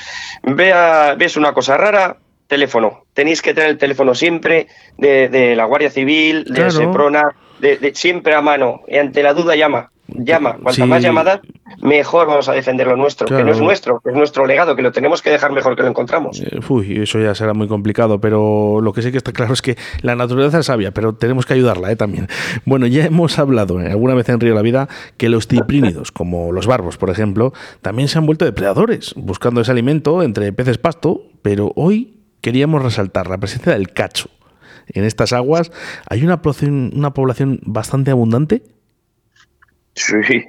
Vea, ves una cosa rara, teléfono. Tenéis que tener el teléfono siempre de, la Guardia Civil, de Seprona, de, siempre a mano. Y ante la duda llama llama. Cuanta más llamadas, mejor vamos a defender lo nuestro, que no es nuestro, que es nuestro legado, que lo tenemos que dejar mejor que lo encontramos. Eh, uy, eso ya será muy complicado, pero lo que sí que está claro es que la naturaleza es sabia, pero tenemos que ayudarla ¿eh? también. Bueno, ya hemos hablado ¿eh? alguna vez en Río de la Vida que los ciprínidos, como los barbos, por ejemplo, también se han vuelto depredadores, buscando ese alimento entre peces pasto, pero hoy queríamos resaltar la presencia del cacho. En estas aguas hay una una población bastante abundante Sí,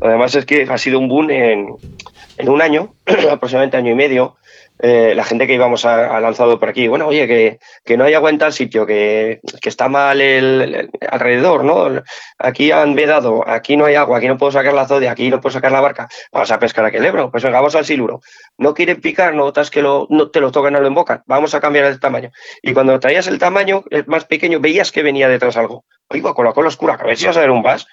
además es que ha sido un boom en, en un año, aproximadamente año y medio. Eh, la gente que íbamos a, lanzado por aquí, bueno, oye, que, que no hay agua en tal sitio, que, que está mal el, alrededor, ¿no? Aquí han vedado, aquí no hay agua, aquí no puedo sacar la zodia, aquí no puedo sacar la barca, vamos a pescar aquel Ebro, pues venga, vamos al siluro. No quieren picar, notas que lo, no te lo tocan, no lo embocan, vamos a cambiar el tamaño. Y cuando traías el tamaño, el más pequeño, veías que venía detrás algo. Oiga, con la cola oscura, que a ver si vas a ver un vas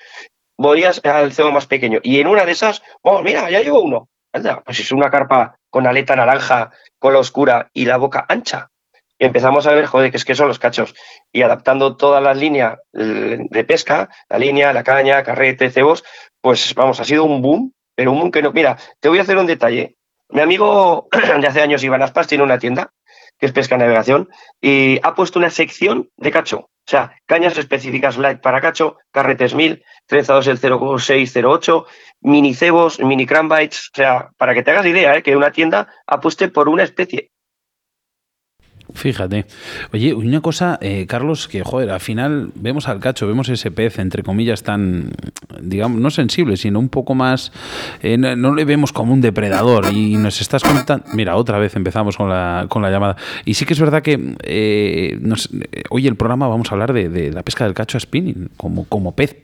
podías al cebo más pequeño. Y en una de esas, oh, mira, ya llevo uno. pues es una carpa con aleta naranja, cola oscura y la boca ancha. Y empezamos a ver, joder, que es que son los cachos. Y adaptando todas las líneas de pesca, la línea, la caña, carrete, cebos, pues vamos, ha sido un boom, pero un boom que no. Mira, te voy a hacer un detalle. Mi amigo de hace años, Iván Aspas, tiene una tienda que es pesca navegación, y ha puesto una sección de cacho. O sea, cañas específicas light para cacho, carretes 1000, trenzados el 0608, mini cebos, mini cranbites. O sea, para que te hagas idea, ¿eh? que una tienda apueste por una especie. Fíjate. Oye, una cosa, eh, Carlos, que joder, al final vemos al cacho, vemos ese pez, entre comillas, tan, digamos, no sensible, sino un poco más. Eh, no, le vemos como un depredador. Y nos estás contando. Mira, otra vez empezamos con la, con la llamada. Y sí que es verdad que eh, hoy el programa vamos a hablar de, la pesca del cacho a spinning, como, como pez,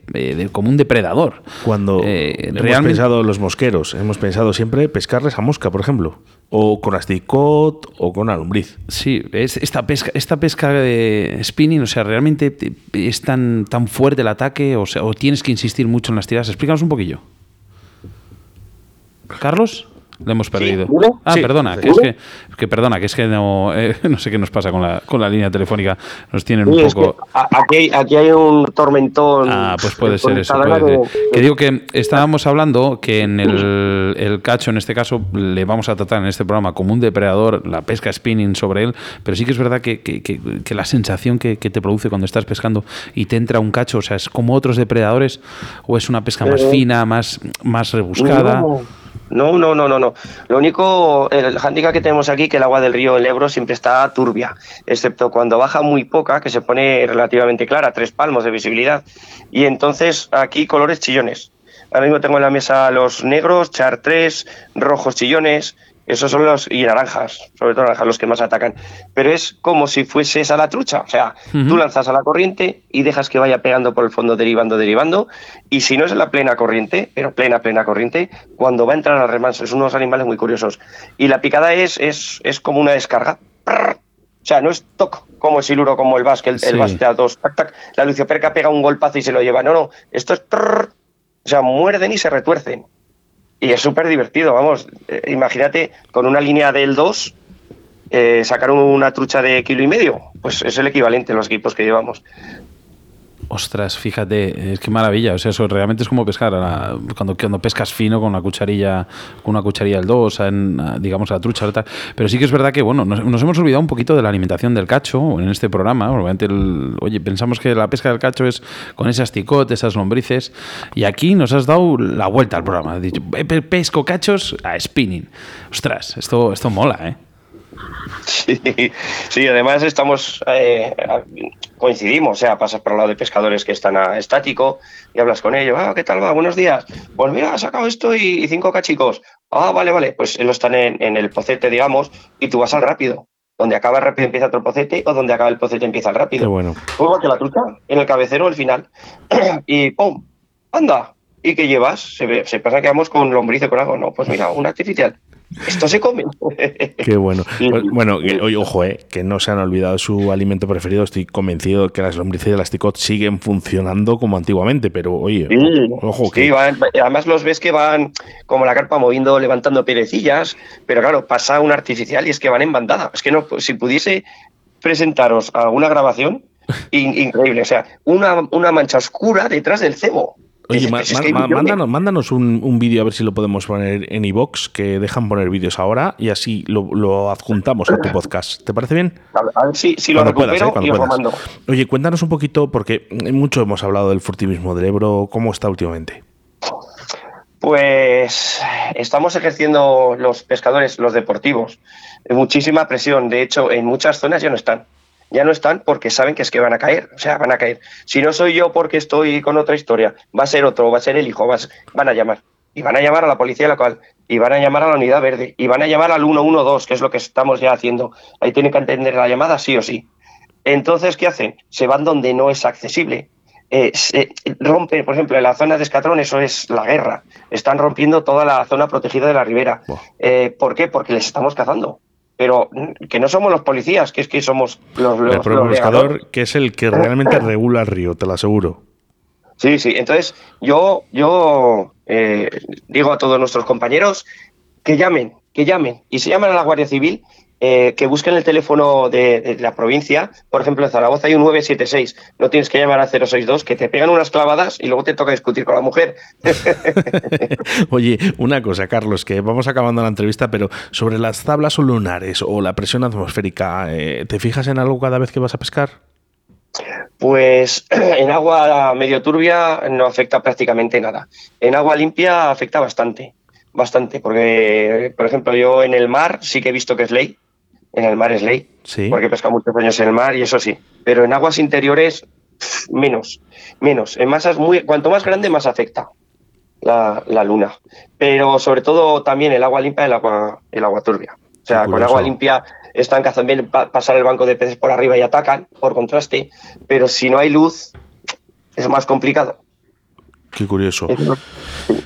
como un depredador. Cuando hemos pensado los mosqueros, hemos pensado siempre pescarles a mosca, por ejemplo o con asticot o con alumbriz. Sí, es esta pesca, esta pesca de spinning, o sea, realmente es tan, tan fuerte el ataque o, sea, o tienes que insistir mucho en las tiradas. Explícanos un poquillo. Carlos. Le hemos perdido. Ah, perdona, que es que, perdona, que es que no, eh, no sé qué nos pasa con la, con la línea telefónica. Nos tienen un poco. aquí, aquí, hay un tormentón. Ah, pues puede ser eso. Que digo que estábamos hablando que en el, el, cacho, en este caso, le vamos a tratar en este programa como un depredador, la pesca spinning sobre él, pero sí que es verdad que, que, que la sensación que, te produce cuando estás pescando y te entra un cacho, o sea, es como otros depredadores, o es una pesca más fina, más, más rebuscada. No, no, no, no, no. Lo único, el hándicap que tenemos aquí, que el agua del río El Ebro siempre está turbia, excepto cuando baja muy poca, que se pone relativamente clara, tres palmos de visibilidad. Y entonces aquí colores chillones. Ahora mismo tengo en la mesa los negros, chartres, rojos chillones, esos son los. y naranjas, sobre todo naranjas, los que más atacan. Pero es como si fueses a la trucha. O sea, tú lanzas a la corriente y dejas que vaya pegando por el fondo, derivando, derivando. Y si no es en la plena corriente, pero plena, plena corriente, cuando va a entrar al remanso, son unos animales muy curiosos. Y la picada es, es, es como una descarga. O sea, no es toc como el siluro, como el vas, que el, te da dos, tac, tac. La lucioperca pega un golpazo y se lo lleva. No, no, esto es. O sea, muerden y se retuercen. Y es súper divertido, vamos. Eh, imagínate con una línea del 2 eh, sacar una trucha de kilo y medio. Pues es el equivalente en los equipos que llevamos. Ostras, fíjate, es que maravilla. O sea, eso realmente es como pescar cuando, cuando pescas fino con una cucharilla, con una cucharilla del 2, digamos, a la trucha. Pero sí que es verdad que, bueno, nos, hemos olvidado un poquito de la alimentación del cacho en este programa. Obviamente, oye, pensamos que la pesca del cacho es con esas asticot, esas lombrices. Y aquí nos has dado la vuelta al programa. Has dicho, pesco cachos a spinning. Ostras, esto, esto mola, ¿eh? Sí, además estamos, eh, coincidimos, o sea, pasas por el lado de pescadores que están a estático y hablas con ellos, ah, ¿qué tal va? Buenos días. Pues mira, ha sacado esto y, cinco cachicos. Ah, vale, vale, pues ellos están en, el pocete, digamos, y tú vas al rápido. Donde acaba el rápido empieza otro pocete o donde acaba el pocete empieza el rápido. Qué bueno. que la trucha, en el cabecero, al final. y ¡pum! ¡Anda! ¿Y qué llevas? Se, se pasa que vamos con lombriz con algo. No, pues mira, un artificial. Esto se come. Qué bueno. Bueno, ojo, eh, que no se han olvidado su alimento preferido. Estoy convencido que las lombrices de las ticot siguen funcionando como antiguamente, pero oye, ojo que. además los ves que van como la carpa moviendo, levantando perecillas, pero claro, pasa un artificial y es que van en bandada. Es que no, si pudiese presentaros alguna grabación, increíble. O sea, una, una mancha oscura detrás del cebo. Oye, mándanos, un, vídeo a ver si lo podemos poner en iBox, que dejan poner vídeos ahora y así lo, adjuntamos a tu podcast. ¿Te parece bien? A ver si, lo recupero ¿eh? y lo mando. Oye, cuéntanos un poquito, porque mucho hemos hablado del furtivismo del Ebro. ¿Cómo está últimamente? Pues estamos ejerciendo los pescadores, los deportivos, muchísima presión. De hecho, en muchas zonas ya no están ya no están porque saben que es que van a caer, o sea, van a caer. Si no soy yo porque estoy con otra historia, va a ser otro, va a ser el hijo, van a llamar. Y van a llamar a la policía local, y van a llamar a la unidad verde, y van a llamar al 112, que es lo que estamos ya haciendo. Ahí tienen que entender la llamada sí o sí. Entonces, ¿qué hacen? Se van donde no es accesible. Eh, se rompen, por ejemplo, en la zona de Escatrón, eso es la guerra. Están rompiendo toda la zona protegida de la ribera. Eh, ¿Por qué? Porque les estamos cazando pero que no somos los policías, que es que somos los, los el pescador, que es el que realmente regula el río, te lo aseguro. Sí, sí. Entonces, yo, yo eh, digo a todos nuestros compañeros que llamen, que llamen y se llaman a la Guardia Civil eh, que busquen el teléfono de, la provincia. Por ejemplo, en Zaragoza hay un 976. No tienes que llamar al 062, que te pegan unas clavadas y luego te toca discutir con la mujer. Oye, una cosa, Carlos, que vamos acabando la entrevista, pero sobre las tablas lunares o la presión atmosférica, eh, ¿te fijas en algo cada vez que vas a pescar? Pues en agua medio turbia no afecta prácticamente nada. En agua limpia afecta bastante, bastante, porque, por ejemplo, yo en el mar sí que he visto que es ley en el mar es ley, Sí. porque pesca muchos años en el mar y eso sí. Pero en aguas interiores, pff, menos, menos. En masas muy, cuanto más grande, más afecta la, la luna. Pero sobre todo también el agua limpia, el agua, el agua turbia. O sea, con agua limpia están cazando bien pa- pasar el banco de peces por arriba y atacan, por contraste. Pero si no hay luz, es más complicado. Qué curioso.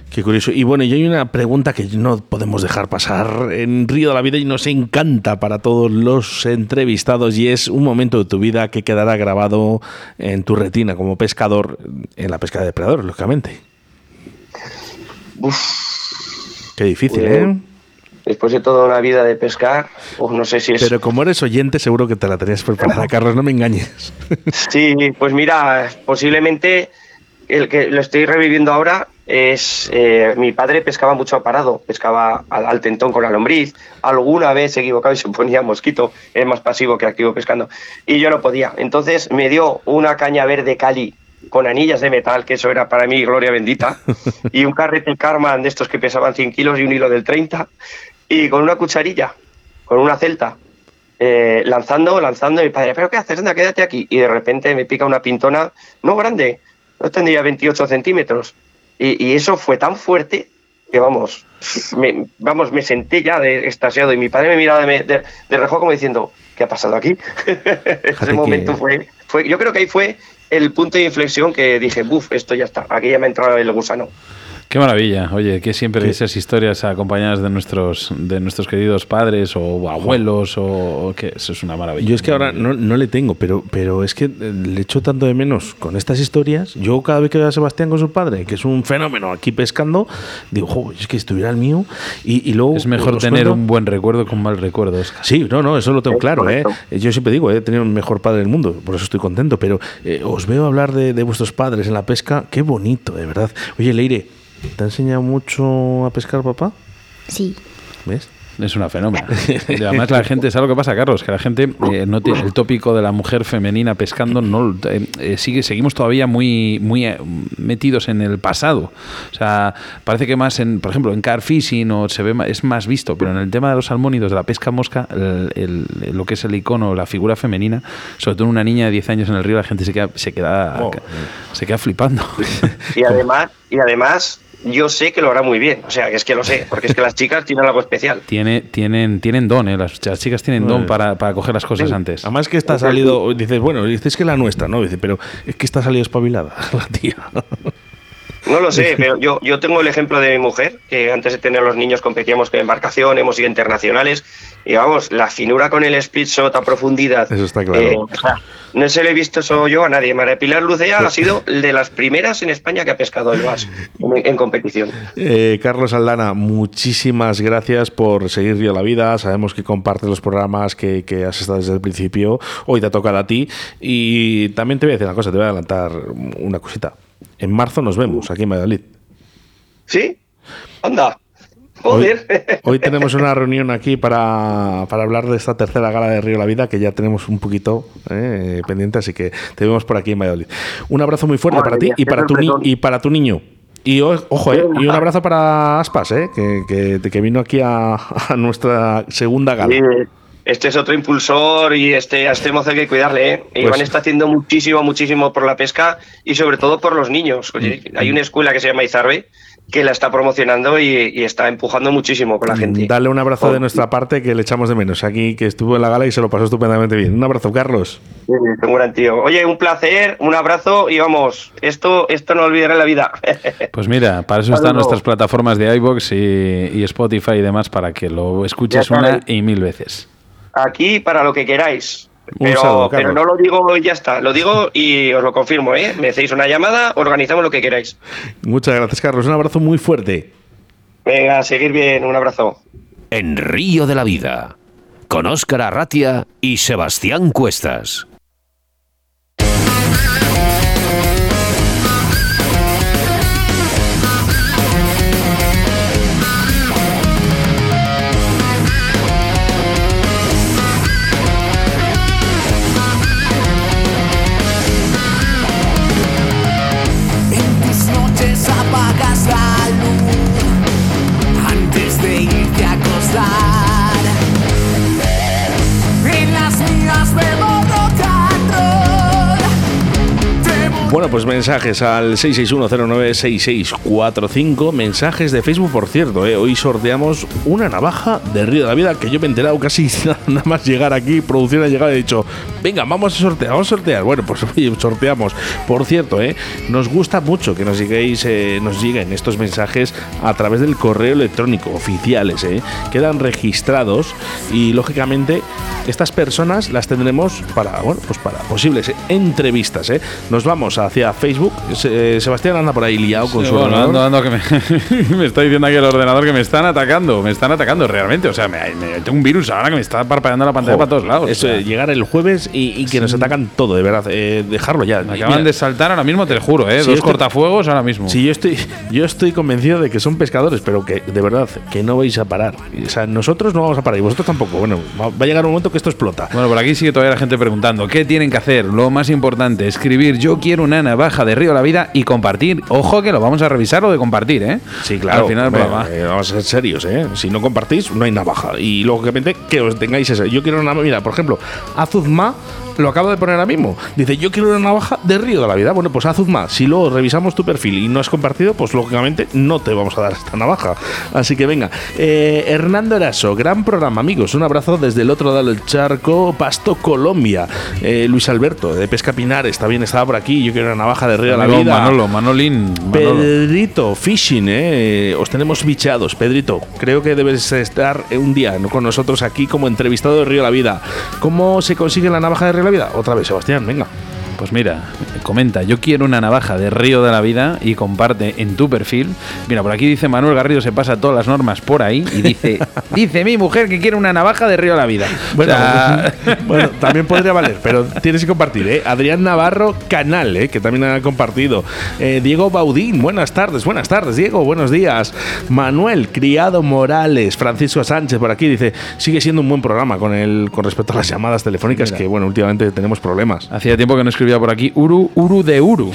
Qué curioso. Y bueno, y hay una pregunta que no podemos dejar pasar en Río de la Vida y nos encanta para todos los entrevistados y es un momento de tu vida que quedará grabado en tu retina como pescador en la pesca de depredadores, lógicamente. Qué difícil, Pues, ¿eh? Después de toda una vida de pescar, uf, no sé si es Pero como eres oyente, seguro que te la tenías preparada, Carlos, no me engañes. Sí, pues mira, posiblemente el que lo estoy reviviendo ahora es eh, mi padre pescaba mucho a parado, pescaba al, al tentón con la lombriz, alguna vez se equivocaba y se ponía mosquito, es más pasivo que activo pescando, y yo no podía. Entonces me dio una caña verde cali con anillas de metal, que eso era para mí gloria bendita, y un carrete Carman de estos que pesaban 100 kilos y un hilo del 30, y con una cucharilla, con una celta, eh, lanzando, lanzando, y mi padre, ¿pero qué haces? Anda, quédate aquí. Y de repente me pica una pintona, no grande, no tendría 28 centímetros. Y, y eso fue tan fuerte que, vamos, me, vamos, me senté ya de extasiado y mi padre me miraba de, de, de reojo como diciendo, ¿qué ha pasado aquí? Ese que- momento fue, fue, yo creo que ahí fue el punto de inflexión que dije, buf, esto ya está, aquí ya me ha entrado el gusano. Qué maravilla, oye, que siempre esas historias acompañadas de nuestros de nuestros queridos padres o abuelos o, o que eso es una maravilla. Yo es que ahora no, no le tengo, pero, pero es que eh, le echo tanto de menos con estas historias. Yo cada vez que veo a Sebastián con su padre, que es un fenómeno aquí pescando, digo, jo, es que estuviera el mío. Y, y luego es mejor tener cuento- un buen recuerdo que un mal recuerdo. Oscar. Sí, no, no, eso lo tengo claro. ¿eh? correcto. Yo siempre digo, he tenido el mejor padre del mundo, por eso estoy contento. Pero eh, os veo hablar de, de vuestros padres en la pesca, qué bonito, de verdad. Oye, Leire, ¿te ha enseñado mucho a pescar, papá? Sí. ¿Ves? Es una fenómena. Y además la gente, ¿sabes lo que pasa, Carlos? Que la gente eh, no tiene el tópico de la mujer femenina pescando, no eh, eh, sigue, seguimos todavía muy, muy eh, metidos en el pasado. O sea, parece que más en, por ejemplo, en car fishing o se ve es más visto, pero en el tema de los salmónidos, de la pesca mosca, el- el- lo que es el icono, la figura femenina, sobre todo en una niña de 10 años en el río, la gente se queda, se queda, Oh. se queda flipando. Y además, y además, yo sé que lo hará muy bien. O sea, que es que lo sé, porque es que las chicas tienen algo especial. Tiene, tienen, tienen don, ¿eh? las, las chicas tienen don Bueno. para, para coger las cosas antes. Además que está salido, dices, bueno, dices que la nuestra, ¿no? Dice, pero es que está salido espabilada la tía. No lo sé, pero yo, yo tengo el ejemplo de mi mujer, que antes de tener los niños competíamos con embarcación, hemos ido internacionales, y vamos, la finura con el split shot a profundidad. Eso está claro. eh, o sea, no se le he visto eso yo a nadie. María Pilar Lucea ha sido de las primeras en España que ha pescado el vas en, en competición. Eh, Carlos Aldana, muchísimas gracias por seguir Río la Vida. Sabemos que compartes los programas que, que has estado desde el principio. Hoy te ha tocado a ti. Y también te voy a decir una cosa, te voy a adelantar una cosita. En marzo nos vemos aquí en Valladolid. ¿Sí? Anda. Hoy, Joder. hoy tenemos una reunión aquí para, para hablar de esta tercera gala de Río la Vida que ya tenemos un poquito eh, pendiente, así que te vemos por aquí en Valladolid. Un abrazo muy fuerte Madre para ti y para, tu y para tu niño. Y ojo, eh, y un abrazo para Aspas, eh, que, que, que vino aquí a, a nuestra segunda gala. Sí, este es otro impulsor y este, a este mozo hay que cuidarle. ¿eh? Pues- Iván está haciendo muchísimo, muchísimo por la pesca y sobre todo por los niños. Oye, Mm. hay una escuela que se llama Izarbe que la está promocionando y, y está empujando muchísimo con la gente. Dale un abrazo Oh. de nuestra parte que le echamos de menos. Aquí que estuvo en la gala y se lo pasó estupendamente bien. Un abrazo, Carlos. Sí, un gran tío. Oye, un placer, un abrazo y vamos, esto, esto no olvidaré en la vida. Pues mira, para eso están nuestras plataformas de iBox y, y Spotify y demás para que lo escuches una y mil veces. Aquí para lo que queráis. Pero, saludo, pero Carlos. no lo digo y ya está, lo digo y os lo confirmo, ¿eh? Me hacéis una llamada, organizamos lo que queráis. Muchas gracias, Carlos. Un abrazo muy fuerte. Venga, a seguir bien, un abrazo. En Río de la Vida, con Óscar Arratia y Sebastián Cuestas. Bueno, pues mensajes al 661096645, mensajes de Facebook, por cierto, ¿eh? hoy sorteamos una navaja de Río de la Vida que yo me he enterado casi nada más llegar aquí, producción ha llegado y he dicho, venga, vamos a sortear, vamos a sortear. Bueno, pues sorteamos. Por cierto, ¿eh? nos gusta mucho que nos lleguéis, eh, nos lleguen estos mensajes a través del correo electrónico oficiales, ¿eh? quedan registrados y lógicamente estas personas las tendremos para, bueno, pues para posibles entrevistas. ¿eh? Nos vamos hacia Facebook. Se- Sebastián anda por ahí liado con Sí, su bueno, ordenador. ando, ando, que me, me está diciendo aquí el ordenador que me están atacando, me están atacando realmente. O sea, me, me- tengo un virus ahora que me está parpadeando la pantalla Jo, para todos lados. Eso, o sea. eh, llegar el jueves y, y que nos atacan todo, de verdad. eh, dejarlo ya. me acaban Mira, de saltar ahora mismo, te lo juro, ¿eh? Sí, Dos cortafuegos ahora mismo. Sí, yo estoy, yo estoy convencido de que son pescadores, pero que de verdad que no vais a parar. O sea, nosotros no vamos a parar y vosotros tampoco. Bueno, va va a llegar un momento que esto explota. Bueno, por aquí sigue todavía la gente preguntando, ¿qué tienen que hacer? Lo más importante, escribir yo quiero una navaja de Río de la Vida y compartir. Ojo que lo vamos a revisar lo de compartir, ¿eh? Sí, claro. Al final del hombre, programa. eh, vamos a ser serios, ¿eh? Si no compartís, no hay navaja. Y lógicamente que os tengáis ese. Yo quiero una. Mira, por ejemplo, Azuzma lo acabo de poner ahora mismo. Dice, yo quiero una navaja de Río de la Vida. Bueno, pues Azuzma, si luego revisamos tu perfil y no has compartido, pues lógicamente no te vamos a dar esta navaja. Así que venga. Eh, Hernando Eraso, gran programa, amigos. Un abrazo desde el otro lado del charco, Pasto, Colombia. Eh, Luis Alberto, de Pesca Pinares, también estaba por aquí. Yo quiero una navaja de Río de la Vida. Manolo, Manolín. Manolo. Pedrito, fishing, eh. Os tenemos bicheados, Pedrito. Creo que debes estar un día con nosotros aquí como entrevistado de Río de la Vida. ¿Cómo se consigue la navaja de Río la Vida? Otra vez, Sebastián, venga. Pues mira, comenta, yo quiero una navaja de Río de la Vida y comparte en tu perfil. Mira, por aquí dice Manuel Garrido se pasa todas las normas por ahí y dice, dice mi mujer que quiere una navaja de Río de la Vida. Bueno, O sea, bueno, también podría valer, pero tienes que compartir, ¿eh? Adrián Navarro Canal, ¿eh? que también ha compartido. Eh, Diego Baudín, buenas tardes, buenas tardes, Diego, buenos días. Manuel Criado Morales, Francisco Sánchez por aquí dice, sigue siendo un buen programa con el con respecto a las llamadas telefónicas, Mira. que bueno, últimamente tenemos problemas. Hacía tiempo que no escribía por aquí Uru, Uru de Uru.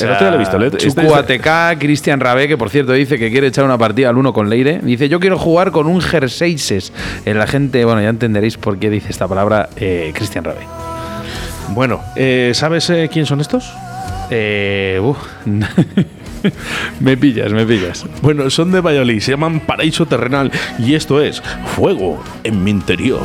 El otro día lo he visto, este- Chucu ATK, Cristian Rabé, que por cierto dice que quiere echar una partida al uno con Leire. Dice, yo quiero jugar con un Jerseyses. Eh, La gente, bueno, ya entenderéis por qué dice esta palabra eh, Cristian Rabé. Bueno, eh, ¿sabes eh, quién son estos? Eh, me pillas, me pillas. Bueno, son de Valladolid, se llaman Paraíso Terrenal y esto es Fuego en mi interior.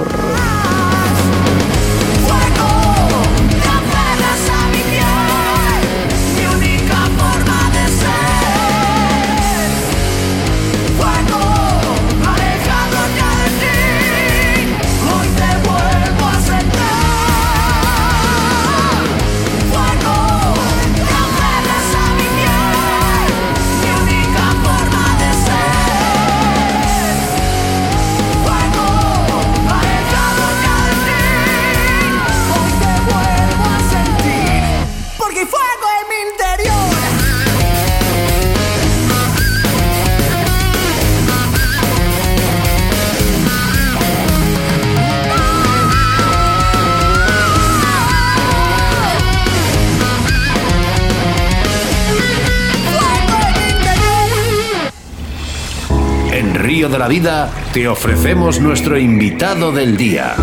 La Vida te ofrecemos nuestro invitado del día.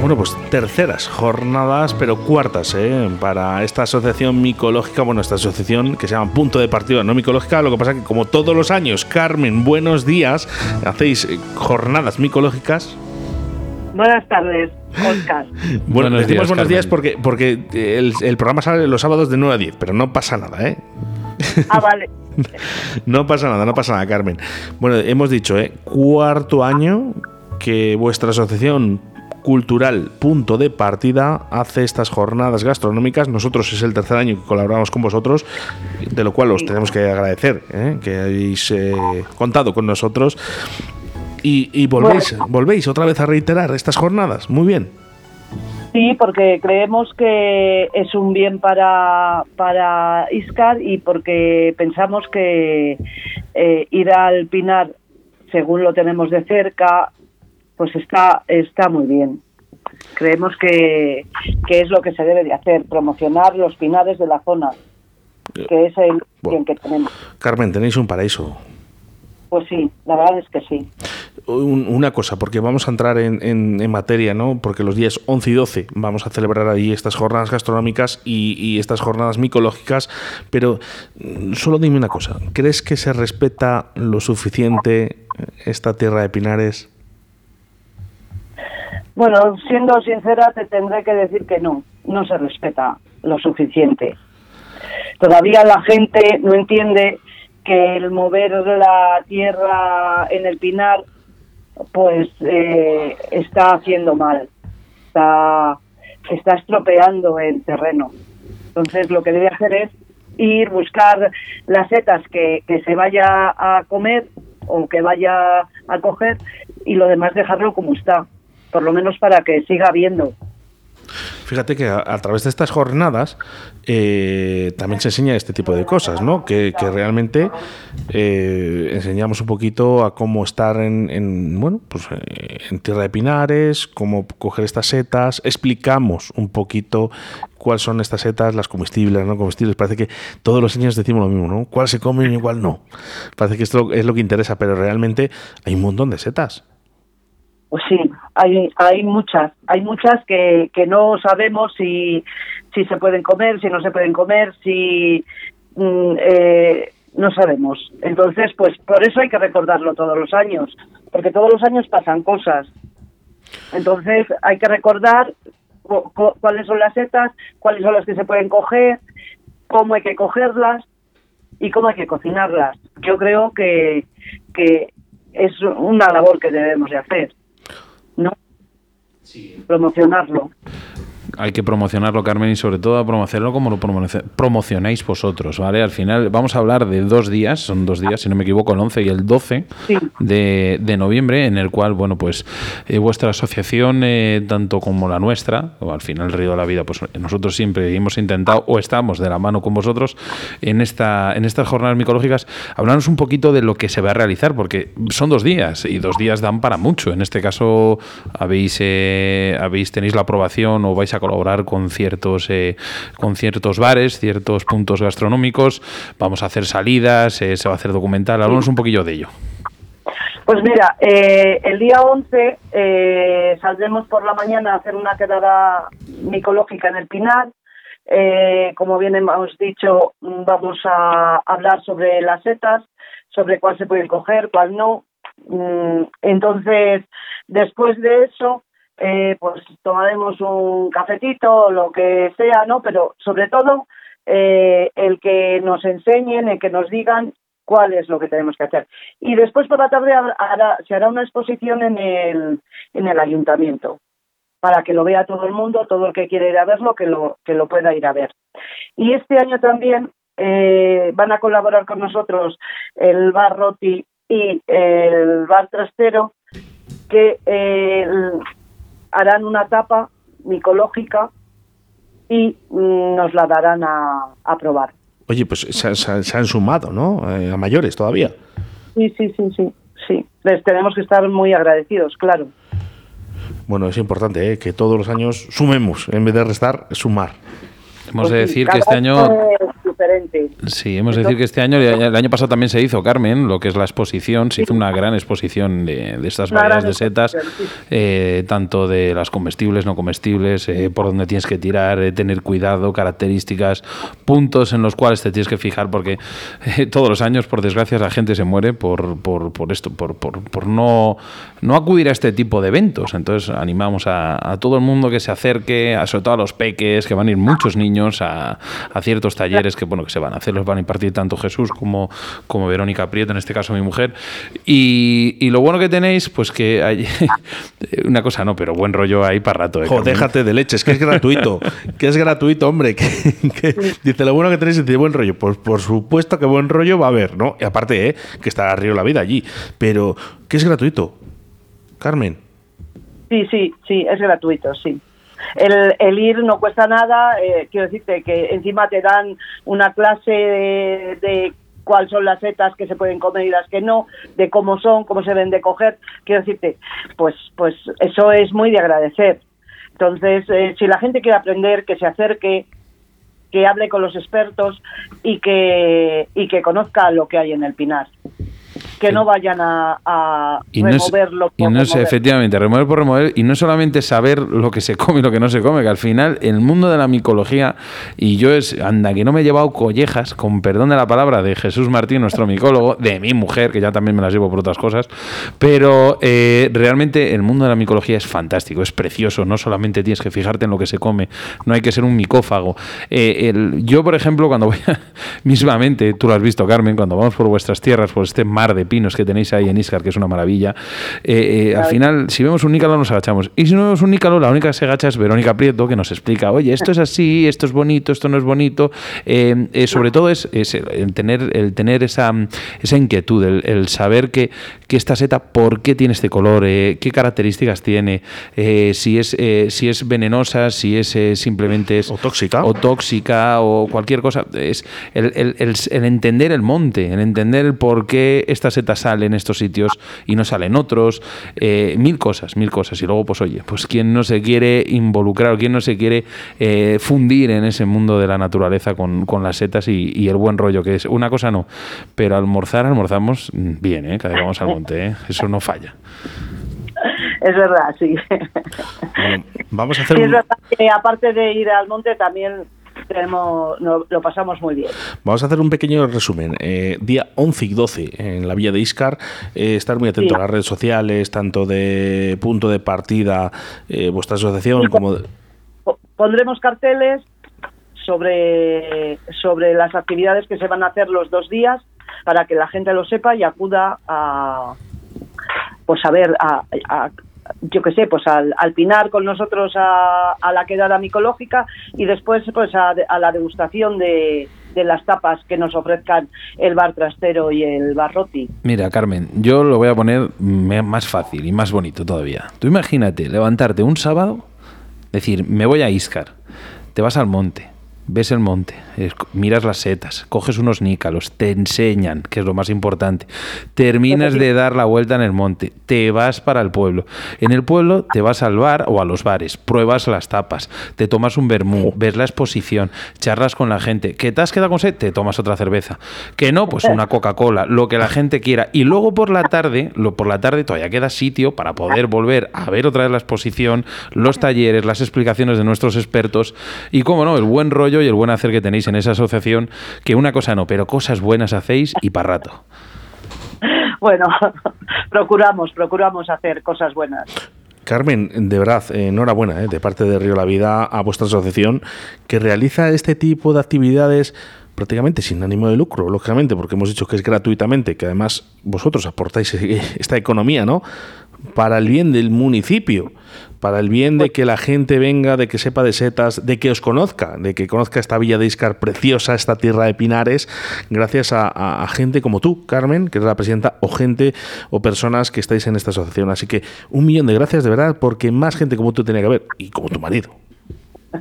Bueno, pues terceras jornadas, pero cuartas, ¿eh? Para esta asociación micológica, bueno, esta asociación que se llama Punto de Partida No Micológica, lo que pasa que como todos los años, Carmen, buenos días, hacéis eh, jornadas micológicas. Buenas tardes, Oscar. Bueno, Buenos decimos días, buenos días Carmen. porque, porque el, el programa sale los sábados de 9 a 10, pero no pasa nada, ¿eh? Ah, vale. No pasa nada, no pasa nada, Carmen. Bueno, hemos dicho, ¿eh? Cuarto año que vuestra asociación cultural Punto de Partida hace estas jornadas gastronómicas. Nosotros es el tercer año que colaboramos con vosotros, de lo cual os tenemos que agradecer ¿eh? que habéis eh, contado con nosotros. Y, y volvéis, volvéis otra vez a reiterar estas jornadas. Muy bien. Sí, porque creemos que es un bien para, para Iscar y porque pensamos que eh, ir al Pinar, según lo tenemos de cerca, pues está, está muy bien. Creemos que, que es lo que se debe de hacer, promocionar los pinares de la zona, que es el bien que tenemos. Carmen, tenéis un paraíso. Pues sí, la verdad es que sí. Un- una cosa, porque vamos a entrar en, en- en materia, ¿no? Porque los días 11 y 12 vamos a celebrar ahí estas jornadas gastronómicas y, y estas jornadas micológicas, pero mm, solo dime una cosa, ¿crees que se respeta lo suficiente esta tierra de Pinares? Bueno, siendo sincera, te tendré que decir que no, no se respeta lo suficiente. Todavía la gente no entiende que el mover la tierra en el pinar, pues eh, está haciendo mal, está, está estropeando el terreno. Entonces, lo que debe hacer es ir buscar las setas que, que se vaya a comer o que vaya a coger y lo demás dejarlo como está, por lo menos para que siga habiendo. Fíjate que a, través de estas jornadas eh, también se enseña este tipo de cosas, ¿no? Que, realmente eh, enseñamos un poquito a cómo estar en, en, bueno, pues eh, en tierra de pinares, cómo coger estas setas, explicamos un poquito cuáles son estas setas, las comestibles, no comestibles. Parece que todos los años decimos lo mismo, ¿no? ¿Cuál se come y cuál no? Parece que esto es lo que interesa, pero realmente hay un montón de setas. Pues sí, hay, hay muchas, hay muchas que, que no sabemos si, si se pueden comer, si no se pueden comer, si mm, eh, no sabemos. Entonces, pues por eso hay que recordarlo todos los años, porque todos los años pasan cosas. Entonces hay que recordar cu- cu- cuáles son las setas, cuáles son las que se pueden coger, cómo hay que cogerlas y cómo hay que cocinarlas. Yo creo que, que es una labor que debemos de hacer, ¿no? Promocionarlo. Hay que promocionarlo, Carmen, y sobre todo promocionarlo como lo promocionáis vosotros, ¿vale? Al final vamos a hablar de dos días, son dos días, si no me equivoco, el 11 y el 12 Sí. de, de noviembre, en el cual, bueno, pues eh, vuestra asociación, eh, tanto como la nuestra, o al final Río de la Vida, pues nosotros siempre hemos intentado, o estamos de la mano con vosotros, en, esta, en estas jornadas micológicas, hablarnos un poquito de lo que se va a realizar, porque son dos días, y dos días dan para mucho. En este caso, habéis, eh, habéis tenéis la aprobación o vais a colaborar con ciertos, eh, con ciertos bares, ciertos puntos gastronómicos, vamos a hacer salidas, eh, se va a hacer documental, hablamos un poquillo de ello. Pues mira, eh, el día 11 eh, saldremos por la mañana a hacer una quedada micológica en el Pinar. Eh, como bien hemos dicho, vamos a hablar sobre las setas, sobre cuál se puede coger, cuál no. Mm, Entonces, después de eso, eh, pues tomaremos un cafetito, lo que sea, ¿no? Pero sobre todo, eh, el que nos enseñen, el que nos digan cuál es lo que tenemos que hacer. Y después por la tarde hará- se hará una exposición en el, en el ayuntamiento para que lo vea todo el mundo, todo el que quiera ir a verlo, que lo, que lo pueda ir a ver. Y este año también eh, van a colaborar con nosotros el Bar Roti y el Bar Trastero, que eh, harán una tapa micológica y mm, nos la darán a, a probar. Oye, pues se, se- se han sumado, ¿no? Eh, a mayores todavía. Sí, sí, sí, sí, sí. Les tenemos que estar muy agradecidos, claro. Bueno, es importante ¿eh? que todos los años sumemos, en vez de restar, sumar. Hemos de Pues sí, decir que este año... Sí, hemos de decir que este año, el año pasado también se hizo, Carmen, lo que es la exposición, se hizo una gran exposición de, de estas variedades de setas, eh, tanto de las comestibles, no comestibles, eh, por donde tienes que tirar, eh, tener cuidado, características, puntos en los cuales te tienes que fijar, porque todos los años, por desgracia, la gente se muere por, por, por esto, por, por, por no, no acudir a este tipo de eventos. Entonces animamos a, a todo el mundo que se acerque, a, sobre todo a los peques, que van a ir muchos niños a, a ciertos talleres que bueno que se van a hacer, los van a impartir tanto Jesús como, como Verónica Prieto, en este caso mi mujer. Y, y lo bueno que tenéis, pues que hay una cosa no, pero buen rollo ahí para rato. ¿eh, Jo, déjate de leches, que es gratuito. que es gratuito, hombre. Que, que- dice lo bueno que tenéis dice buen rollo. Pues por supuesto que buen rollo va a haber, ¿no? Y aparte, ¿eh? que está Río la vida allí. Pero, que es gratuito. Carmen. Sí, sí, sí, es gratuito, sí. El, el ir no cuesta nada, eh, quiero decirte que encima te dan una clase de, cuáles son las setas que se pueden comer y las que no, de cómo son, cómo se deben de coger, quiero decirte, pues, pues eso es muy de agradecer. Entonces, eh, si la gente quiere aprender, que se acerque, que hable con los expertos y que, y que conozca lo que hay en el Pinar. Que no vayan a, a Y no es- removerlo. y por no es efectivamente remover por remover y no solamente saber lo que se come y lo que no se come, que al final el mundo de la micología y yo es anda que no me he llevado collejas, con perdón de la palabra de Jesús Martín, nuestro micólogo, de mi mujer, que ya también me las llevo por otras cosas, pero eh, realmente el mundo de la micología es fantástico, es precioso, no solamente tienes que fijarte en lo que se come, no hay que ser un micófago. Eh, el- yo, por ejemplo, cuando voy a, mismamente, tú lo has visto, Carmen, cuando vamos por vuestras tierras, por este mar de pinos que tenéis ahí en Iscar, que es una maravilla, eh, eh, al final, si vemos un nícalo nos agachamos. Y si no vemos un nícalo, la única que se agacha es Verónica Prieto, que nos explica, oye, esto es así, esto es bonito, esto no es bonito. Eh, eh, sobre todo es, es el, el tener, el tener esa, esa inquietud, el, el saber que, que esta seta, por qué tiene este color, eh, qué características tiene, eh, si, es, eh, si es venenosa, si es eh, simplemente es O tóxica. o tóxica o cualquier cosa. Es el, el- el- el entender el monte, el entender el por qué esta seta sale en estos sitios y no sale en otros. eh, mil cosas, mil cosas. Y luego, pues oye, pues quien no se quiere involucrar o quien no se quiere eh, fundir en ese mundo de la naturaleza con, con las setas y, y el buen rollo que es. Una cosa no, pero almorzar, almorzamos bien, ¿eh? cada vez vamos al monte, ¿eh? eso no falla. Es verdad, sí. Bueno, vamos a hacer Sí, es un, verdad que aparte de ir al monte también tenemos, no- lo pasamos muy bien. Vamos a hacer un pequeño resumen. Eh, día 11 y 12 en la Villa de Iscar. Eh, estar muy atento Sí. a las redes sociales, tanto de punto de partida, eh, vuestra asociación, como de- Po- Pondremos carteles sobre, sobre las actividades que se van a hacer los dos días para que la gente lo sepa y acuda a pues a ver a, a- yo qué sé pues al, al pinar con nosotros a, a la quedada micológica y después pues a, a la degustación de, de las tapas que nos ofrezcan el bar trastero y el bar roti Mira, Carmen, yo lo voy a poner más fácil y más bonito todavía. Tú imagínate levantarte un sábado, decir, me voy a Iscar, te vas al monte, ves el monte, miras las setas, coges unos nícalos, te enseñan, que es lo más importante, terminas de dar la vuelta en el monte, te vas para el pueblo. En el pueblo te vas al bar o a los bares, pruebas las tapas, te tomas un vermú, ves la exposición, charlas con la gente, que te has quedado con sed, te tomas otra cerveza, que no, pues una Coca-Cola, lo que la gente quiera. Y luego por la tarde, lo, por la tarde todavía queda sitio para poder volver a ver otra vez la exposición, los talleres, las explicaciones de nuestros expertos. Y, cómo no, el buen rollo y el buen hacer que tenéis en esa asociación, que una cosa no, pero cosas buenas hacéis y para rato. bueno procuramos procuramos hacer cosas buenas Carmen, de verdad, enhorabuena eh, de parte de Río La Vida a vuestra asociación que realiza este tipo de actividades prácticamente sin ánimo de lucro, lógicamente, porque hemos dicho que es gratuitamente, que además vosotros aportáis esta economía, ¿no? Para el bien del municipio, para el bien de que la gente venga, de que sepa de setas, de que os conozca, de que conozca esta villa de Iscar preciosa, esta tierra de pinares, gracias a, a- a gente como tú, Carmen, que es la presidenta, o gente o personas que estáis en esta asociación. Así que un millón de gracias de verdad, porque más gente como tú tenía que haber, y como tu marido.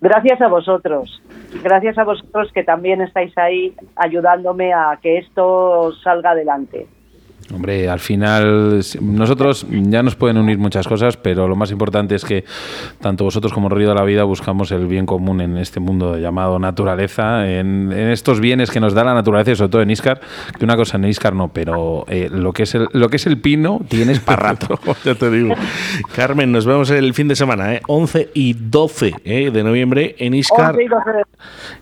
Gracias a vosotros, gracias a vosotros que también estáis ahí ayudándome a que esto salga adelante. Hombre, al final nosotros ya nos pueden unir muchas cosas, pero lo más importante es que tanto vosotros como Río de la Vida buscamos el bien común en este mundo llamado naturaleza, en, en estos bienes que nos da la naturaleza y sobre todo en Iscar, que una cosa en Iscar no, pero eh, lo, que es el, lo que es el pino tienes para rato. ya te digo. Carmen, nos vemos el fin de semana, ¿eh? 11 y 12 ¿eh? de noviembre en Iscar. 11 y 12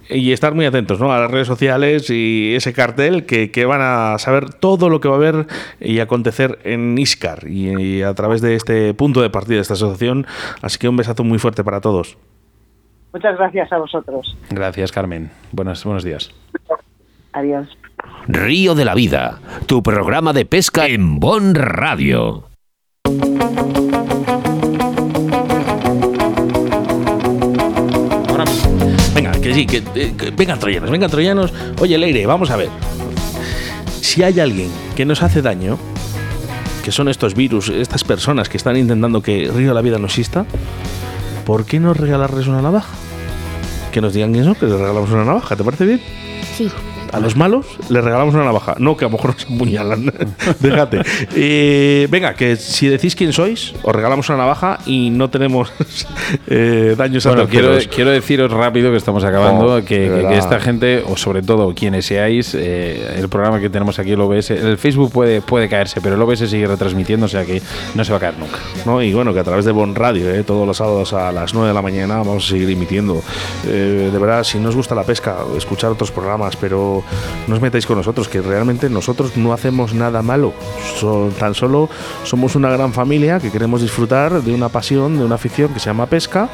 de- Y estar muy atentos ¿no? a las redes sociales y ese cartel que, que van a saber todo lo que va a haber y acontecer en Iscar y, y a través de este punto de partida de esta asociación. Así que un besazo muy fuerte para todos. Muchas gracias a vosotros. Gracias, Carmen. Buenos, buenos días. Adiós. Río de la Vida, tu programa de pesca en Bon Radio. Ahora, venga, que sí, que, eh, que vengan troyanos, vengan troyanos. Oye, Leire, vamos a ver. Si hay alguien que nos hace daño, que son estos virus, estas personas que están intentando que Río de la Vida no exista, ¿por qué no regalarles una navaja? Que nos digan son, que les regalamos una navaja, ¿te parece bien? Sí. A los malos les regalamos una navaja. No, que a lo mejor nos apuñalan. Déjate. Eh, venga, que si decís quién sois, os regalamos una navaja y no tenemos eh, daños a Bueno, quiero, terceros. quiero deciros rápido que estamos acabando, Oh, que, esta gente, o sobre todo quienes seáis, eh, el programa que tenemos aquí, el OBS, el Facebook puede, puede caerse, pero el OBS sigue retransmitiendo, o sea que no se va a caer nunca. ¿no? Y bueno, que a través de Bon Radio, ¿eh? todos los sábados a las 9 de la mañana vamos a seguir emitiendo. Eh, de verdad, si no os gusta la pesca, escuchar otros programas, pero no os metáis con nosotros, que realmente nosotros no hacemos nada malo. So- tan solo somos una gran familia que queremos disfrutar de una pasión, de una afición que se llama pesca.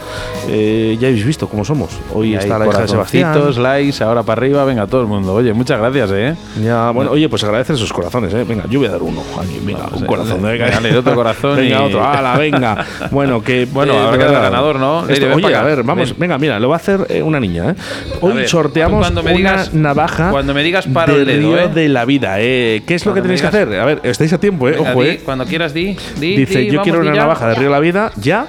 Eh, ya habéis visto cómo somos. Hoy Y está la hija de Sebastián. likes, ahora para arriba, venga todo el mundo. Oye, muchas gracias, ¿eh? Ya, bueno, oye, pues agradecer esos corazones, ¿eh? Venga, yo voy a dar uno. Aquí, venga, Vamos, un eh, corazón. venga. dale, otro corazón venga, y- otro. ¡Hala, venga! Bueno, que. Bueno, eh, habrá que dar ganador, ¿no? esto- Leire, oye, a ver, vamos, ven. venga, mira, lo va a hacer eh, una niña, ¿eh? Hoy ver, sorteamos una digas- navaja. Cuando me digas paro de el dedo, Río ¿eh? de la vida, ¿eh? ¿Qué es lo Cuando que tenéis que hacer? A ver, estáis a tiempo, ¿eh? Venga, Ojo, di, ¿eh? Cuando quieras, di. di Dice, di, yo vamos, quiero di una ya. navaja de Río de la Vida, ¿ya?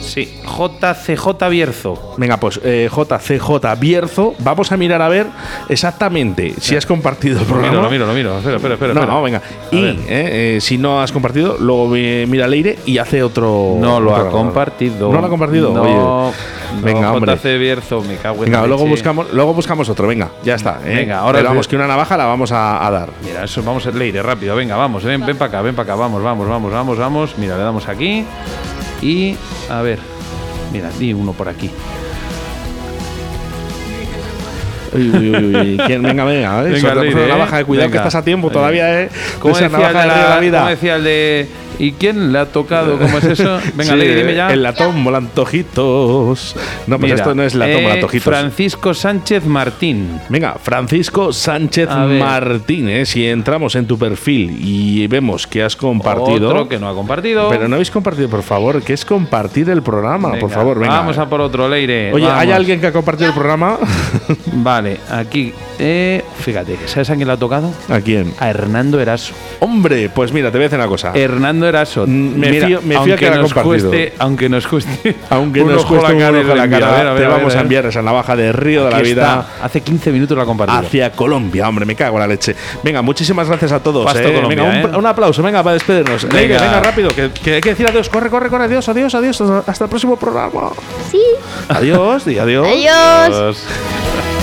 Sí, JCJ Bierzo. Venga, pues eh, JCJ Bierzo, vamos a mirar a ver exactamente si has compartido el Lo programa. miro, lo miro, lo miro. Espera, espera, espera. No, espera. no, venga. A Y ver. eh, eh, si no has compartido, luego eh, mira Leire y hace otro. No lo ha compartido. No lo ha compartido. No, Oye. Venga, hombre. JC Bierzo, me cago en Venga, la luego buscamos, luego buscamos otro. Venga, ya está. ¿eh? Venga, ahora Pero vamos, que una navaja la vamos a, a dar. Mira, eso vamos a Leire, rápido, venga, vamos, ven, ven para acá, ven para acá, vamos, vamos, vamos, vamos, vamos. Mira, le damos aquí y a ver. Mira, di uno por aquí. Uy, uy, uy, uy. ¿Quién? Venga, venga. ¿eh? Venga, una ¿eh? navaja de cuidado Venga. que estás a tiempo todavía, ¿eh? ¿Cómo decía, navaja de la vida. cómo decía el de ¿Y quién le ha tocado? ¿Cómo es eso? Venga, Sí, Leire, dime ya. El latón volantojitos. No, pues Mira, esto no es latón eh, volantojitos. Francisco Sánchez Martín. Venga, Francisco Sánchez A ver. Martínez, si entramos en tu perfil y vemos que has compartido. Otro que no ha compartido. Pero no habéis compartido, por favor, que es compartir el programa, por favor, venga. Vamos a por otro, Leire. Oye, ¿hay alguien que ha compartido el programa? Vale, aquí. eh, fíjate, ¿sabes a quién le ha tocado? ¿A quién? A Hernando Eraso. Hombre, pues mira, te voy a decir una cosa. Hernando Mm, me Mira, fío- me fío aunque que la nos compartido. cueste, aunque nos cueste, Aunque un nos cueste un cara y la cara, A ver, a ver, te a ver, vamos a enviar esa navaja de Río de la Vida está. Hace 15 minutos la ha compartido. hacia Colombia. Hombre, me cago en la leche. Venga, muchísimas gracias a todos. Pasto eh. Colombia, venga, un, eh. un aplauso, venga, para despedirnos. Venga. Venga, rápido, que, que hay que decir adiós. Corre, corre, corre. Adiós, adiós, adiós. Hasta el próximo programa. Sí. Adiós, di adiós. Adiós. Adiós.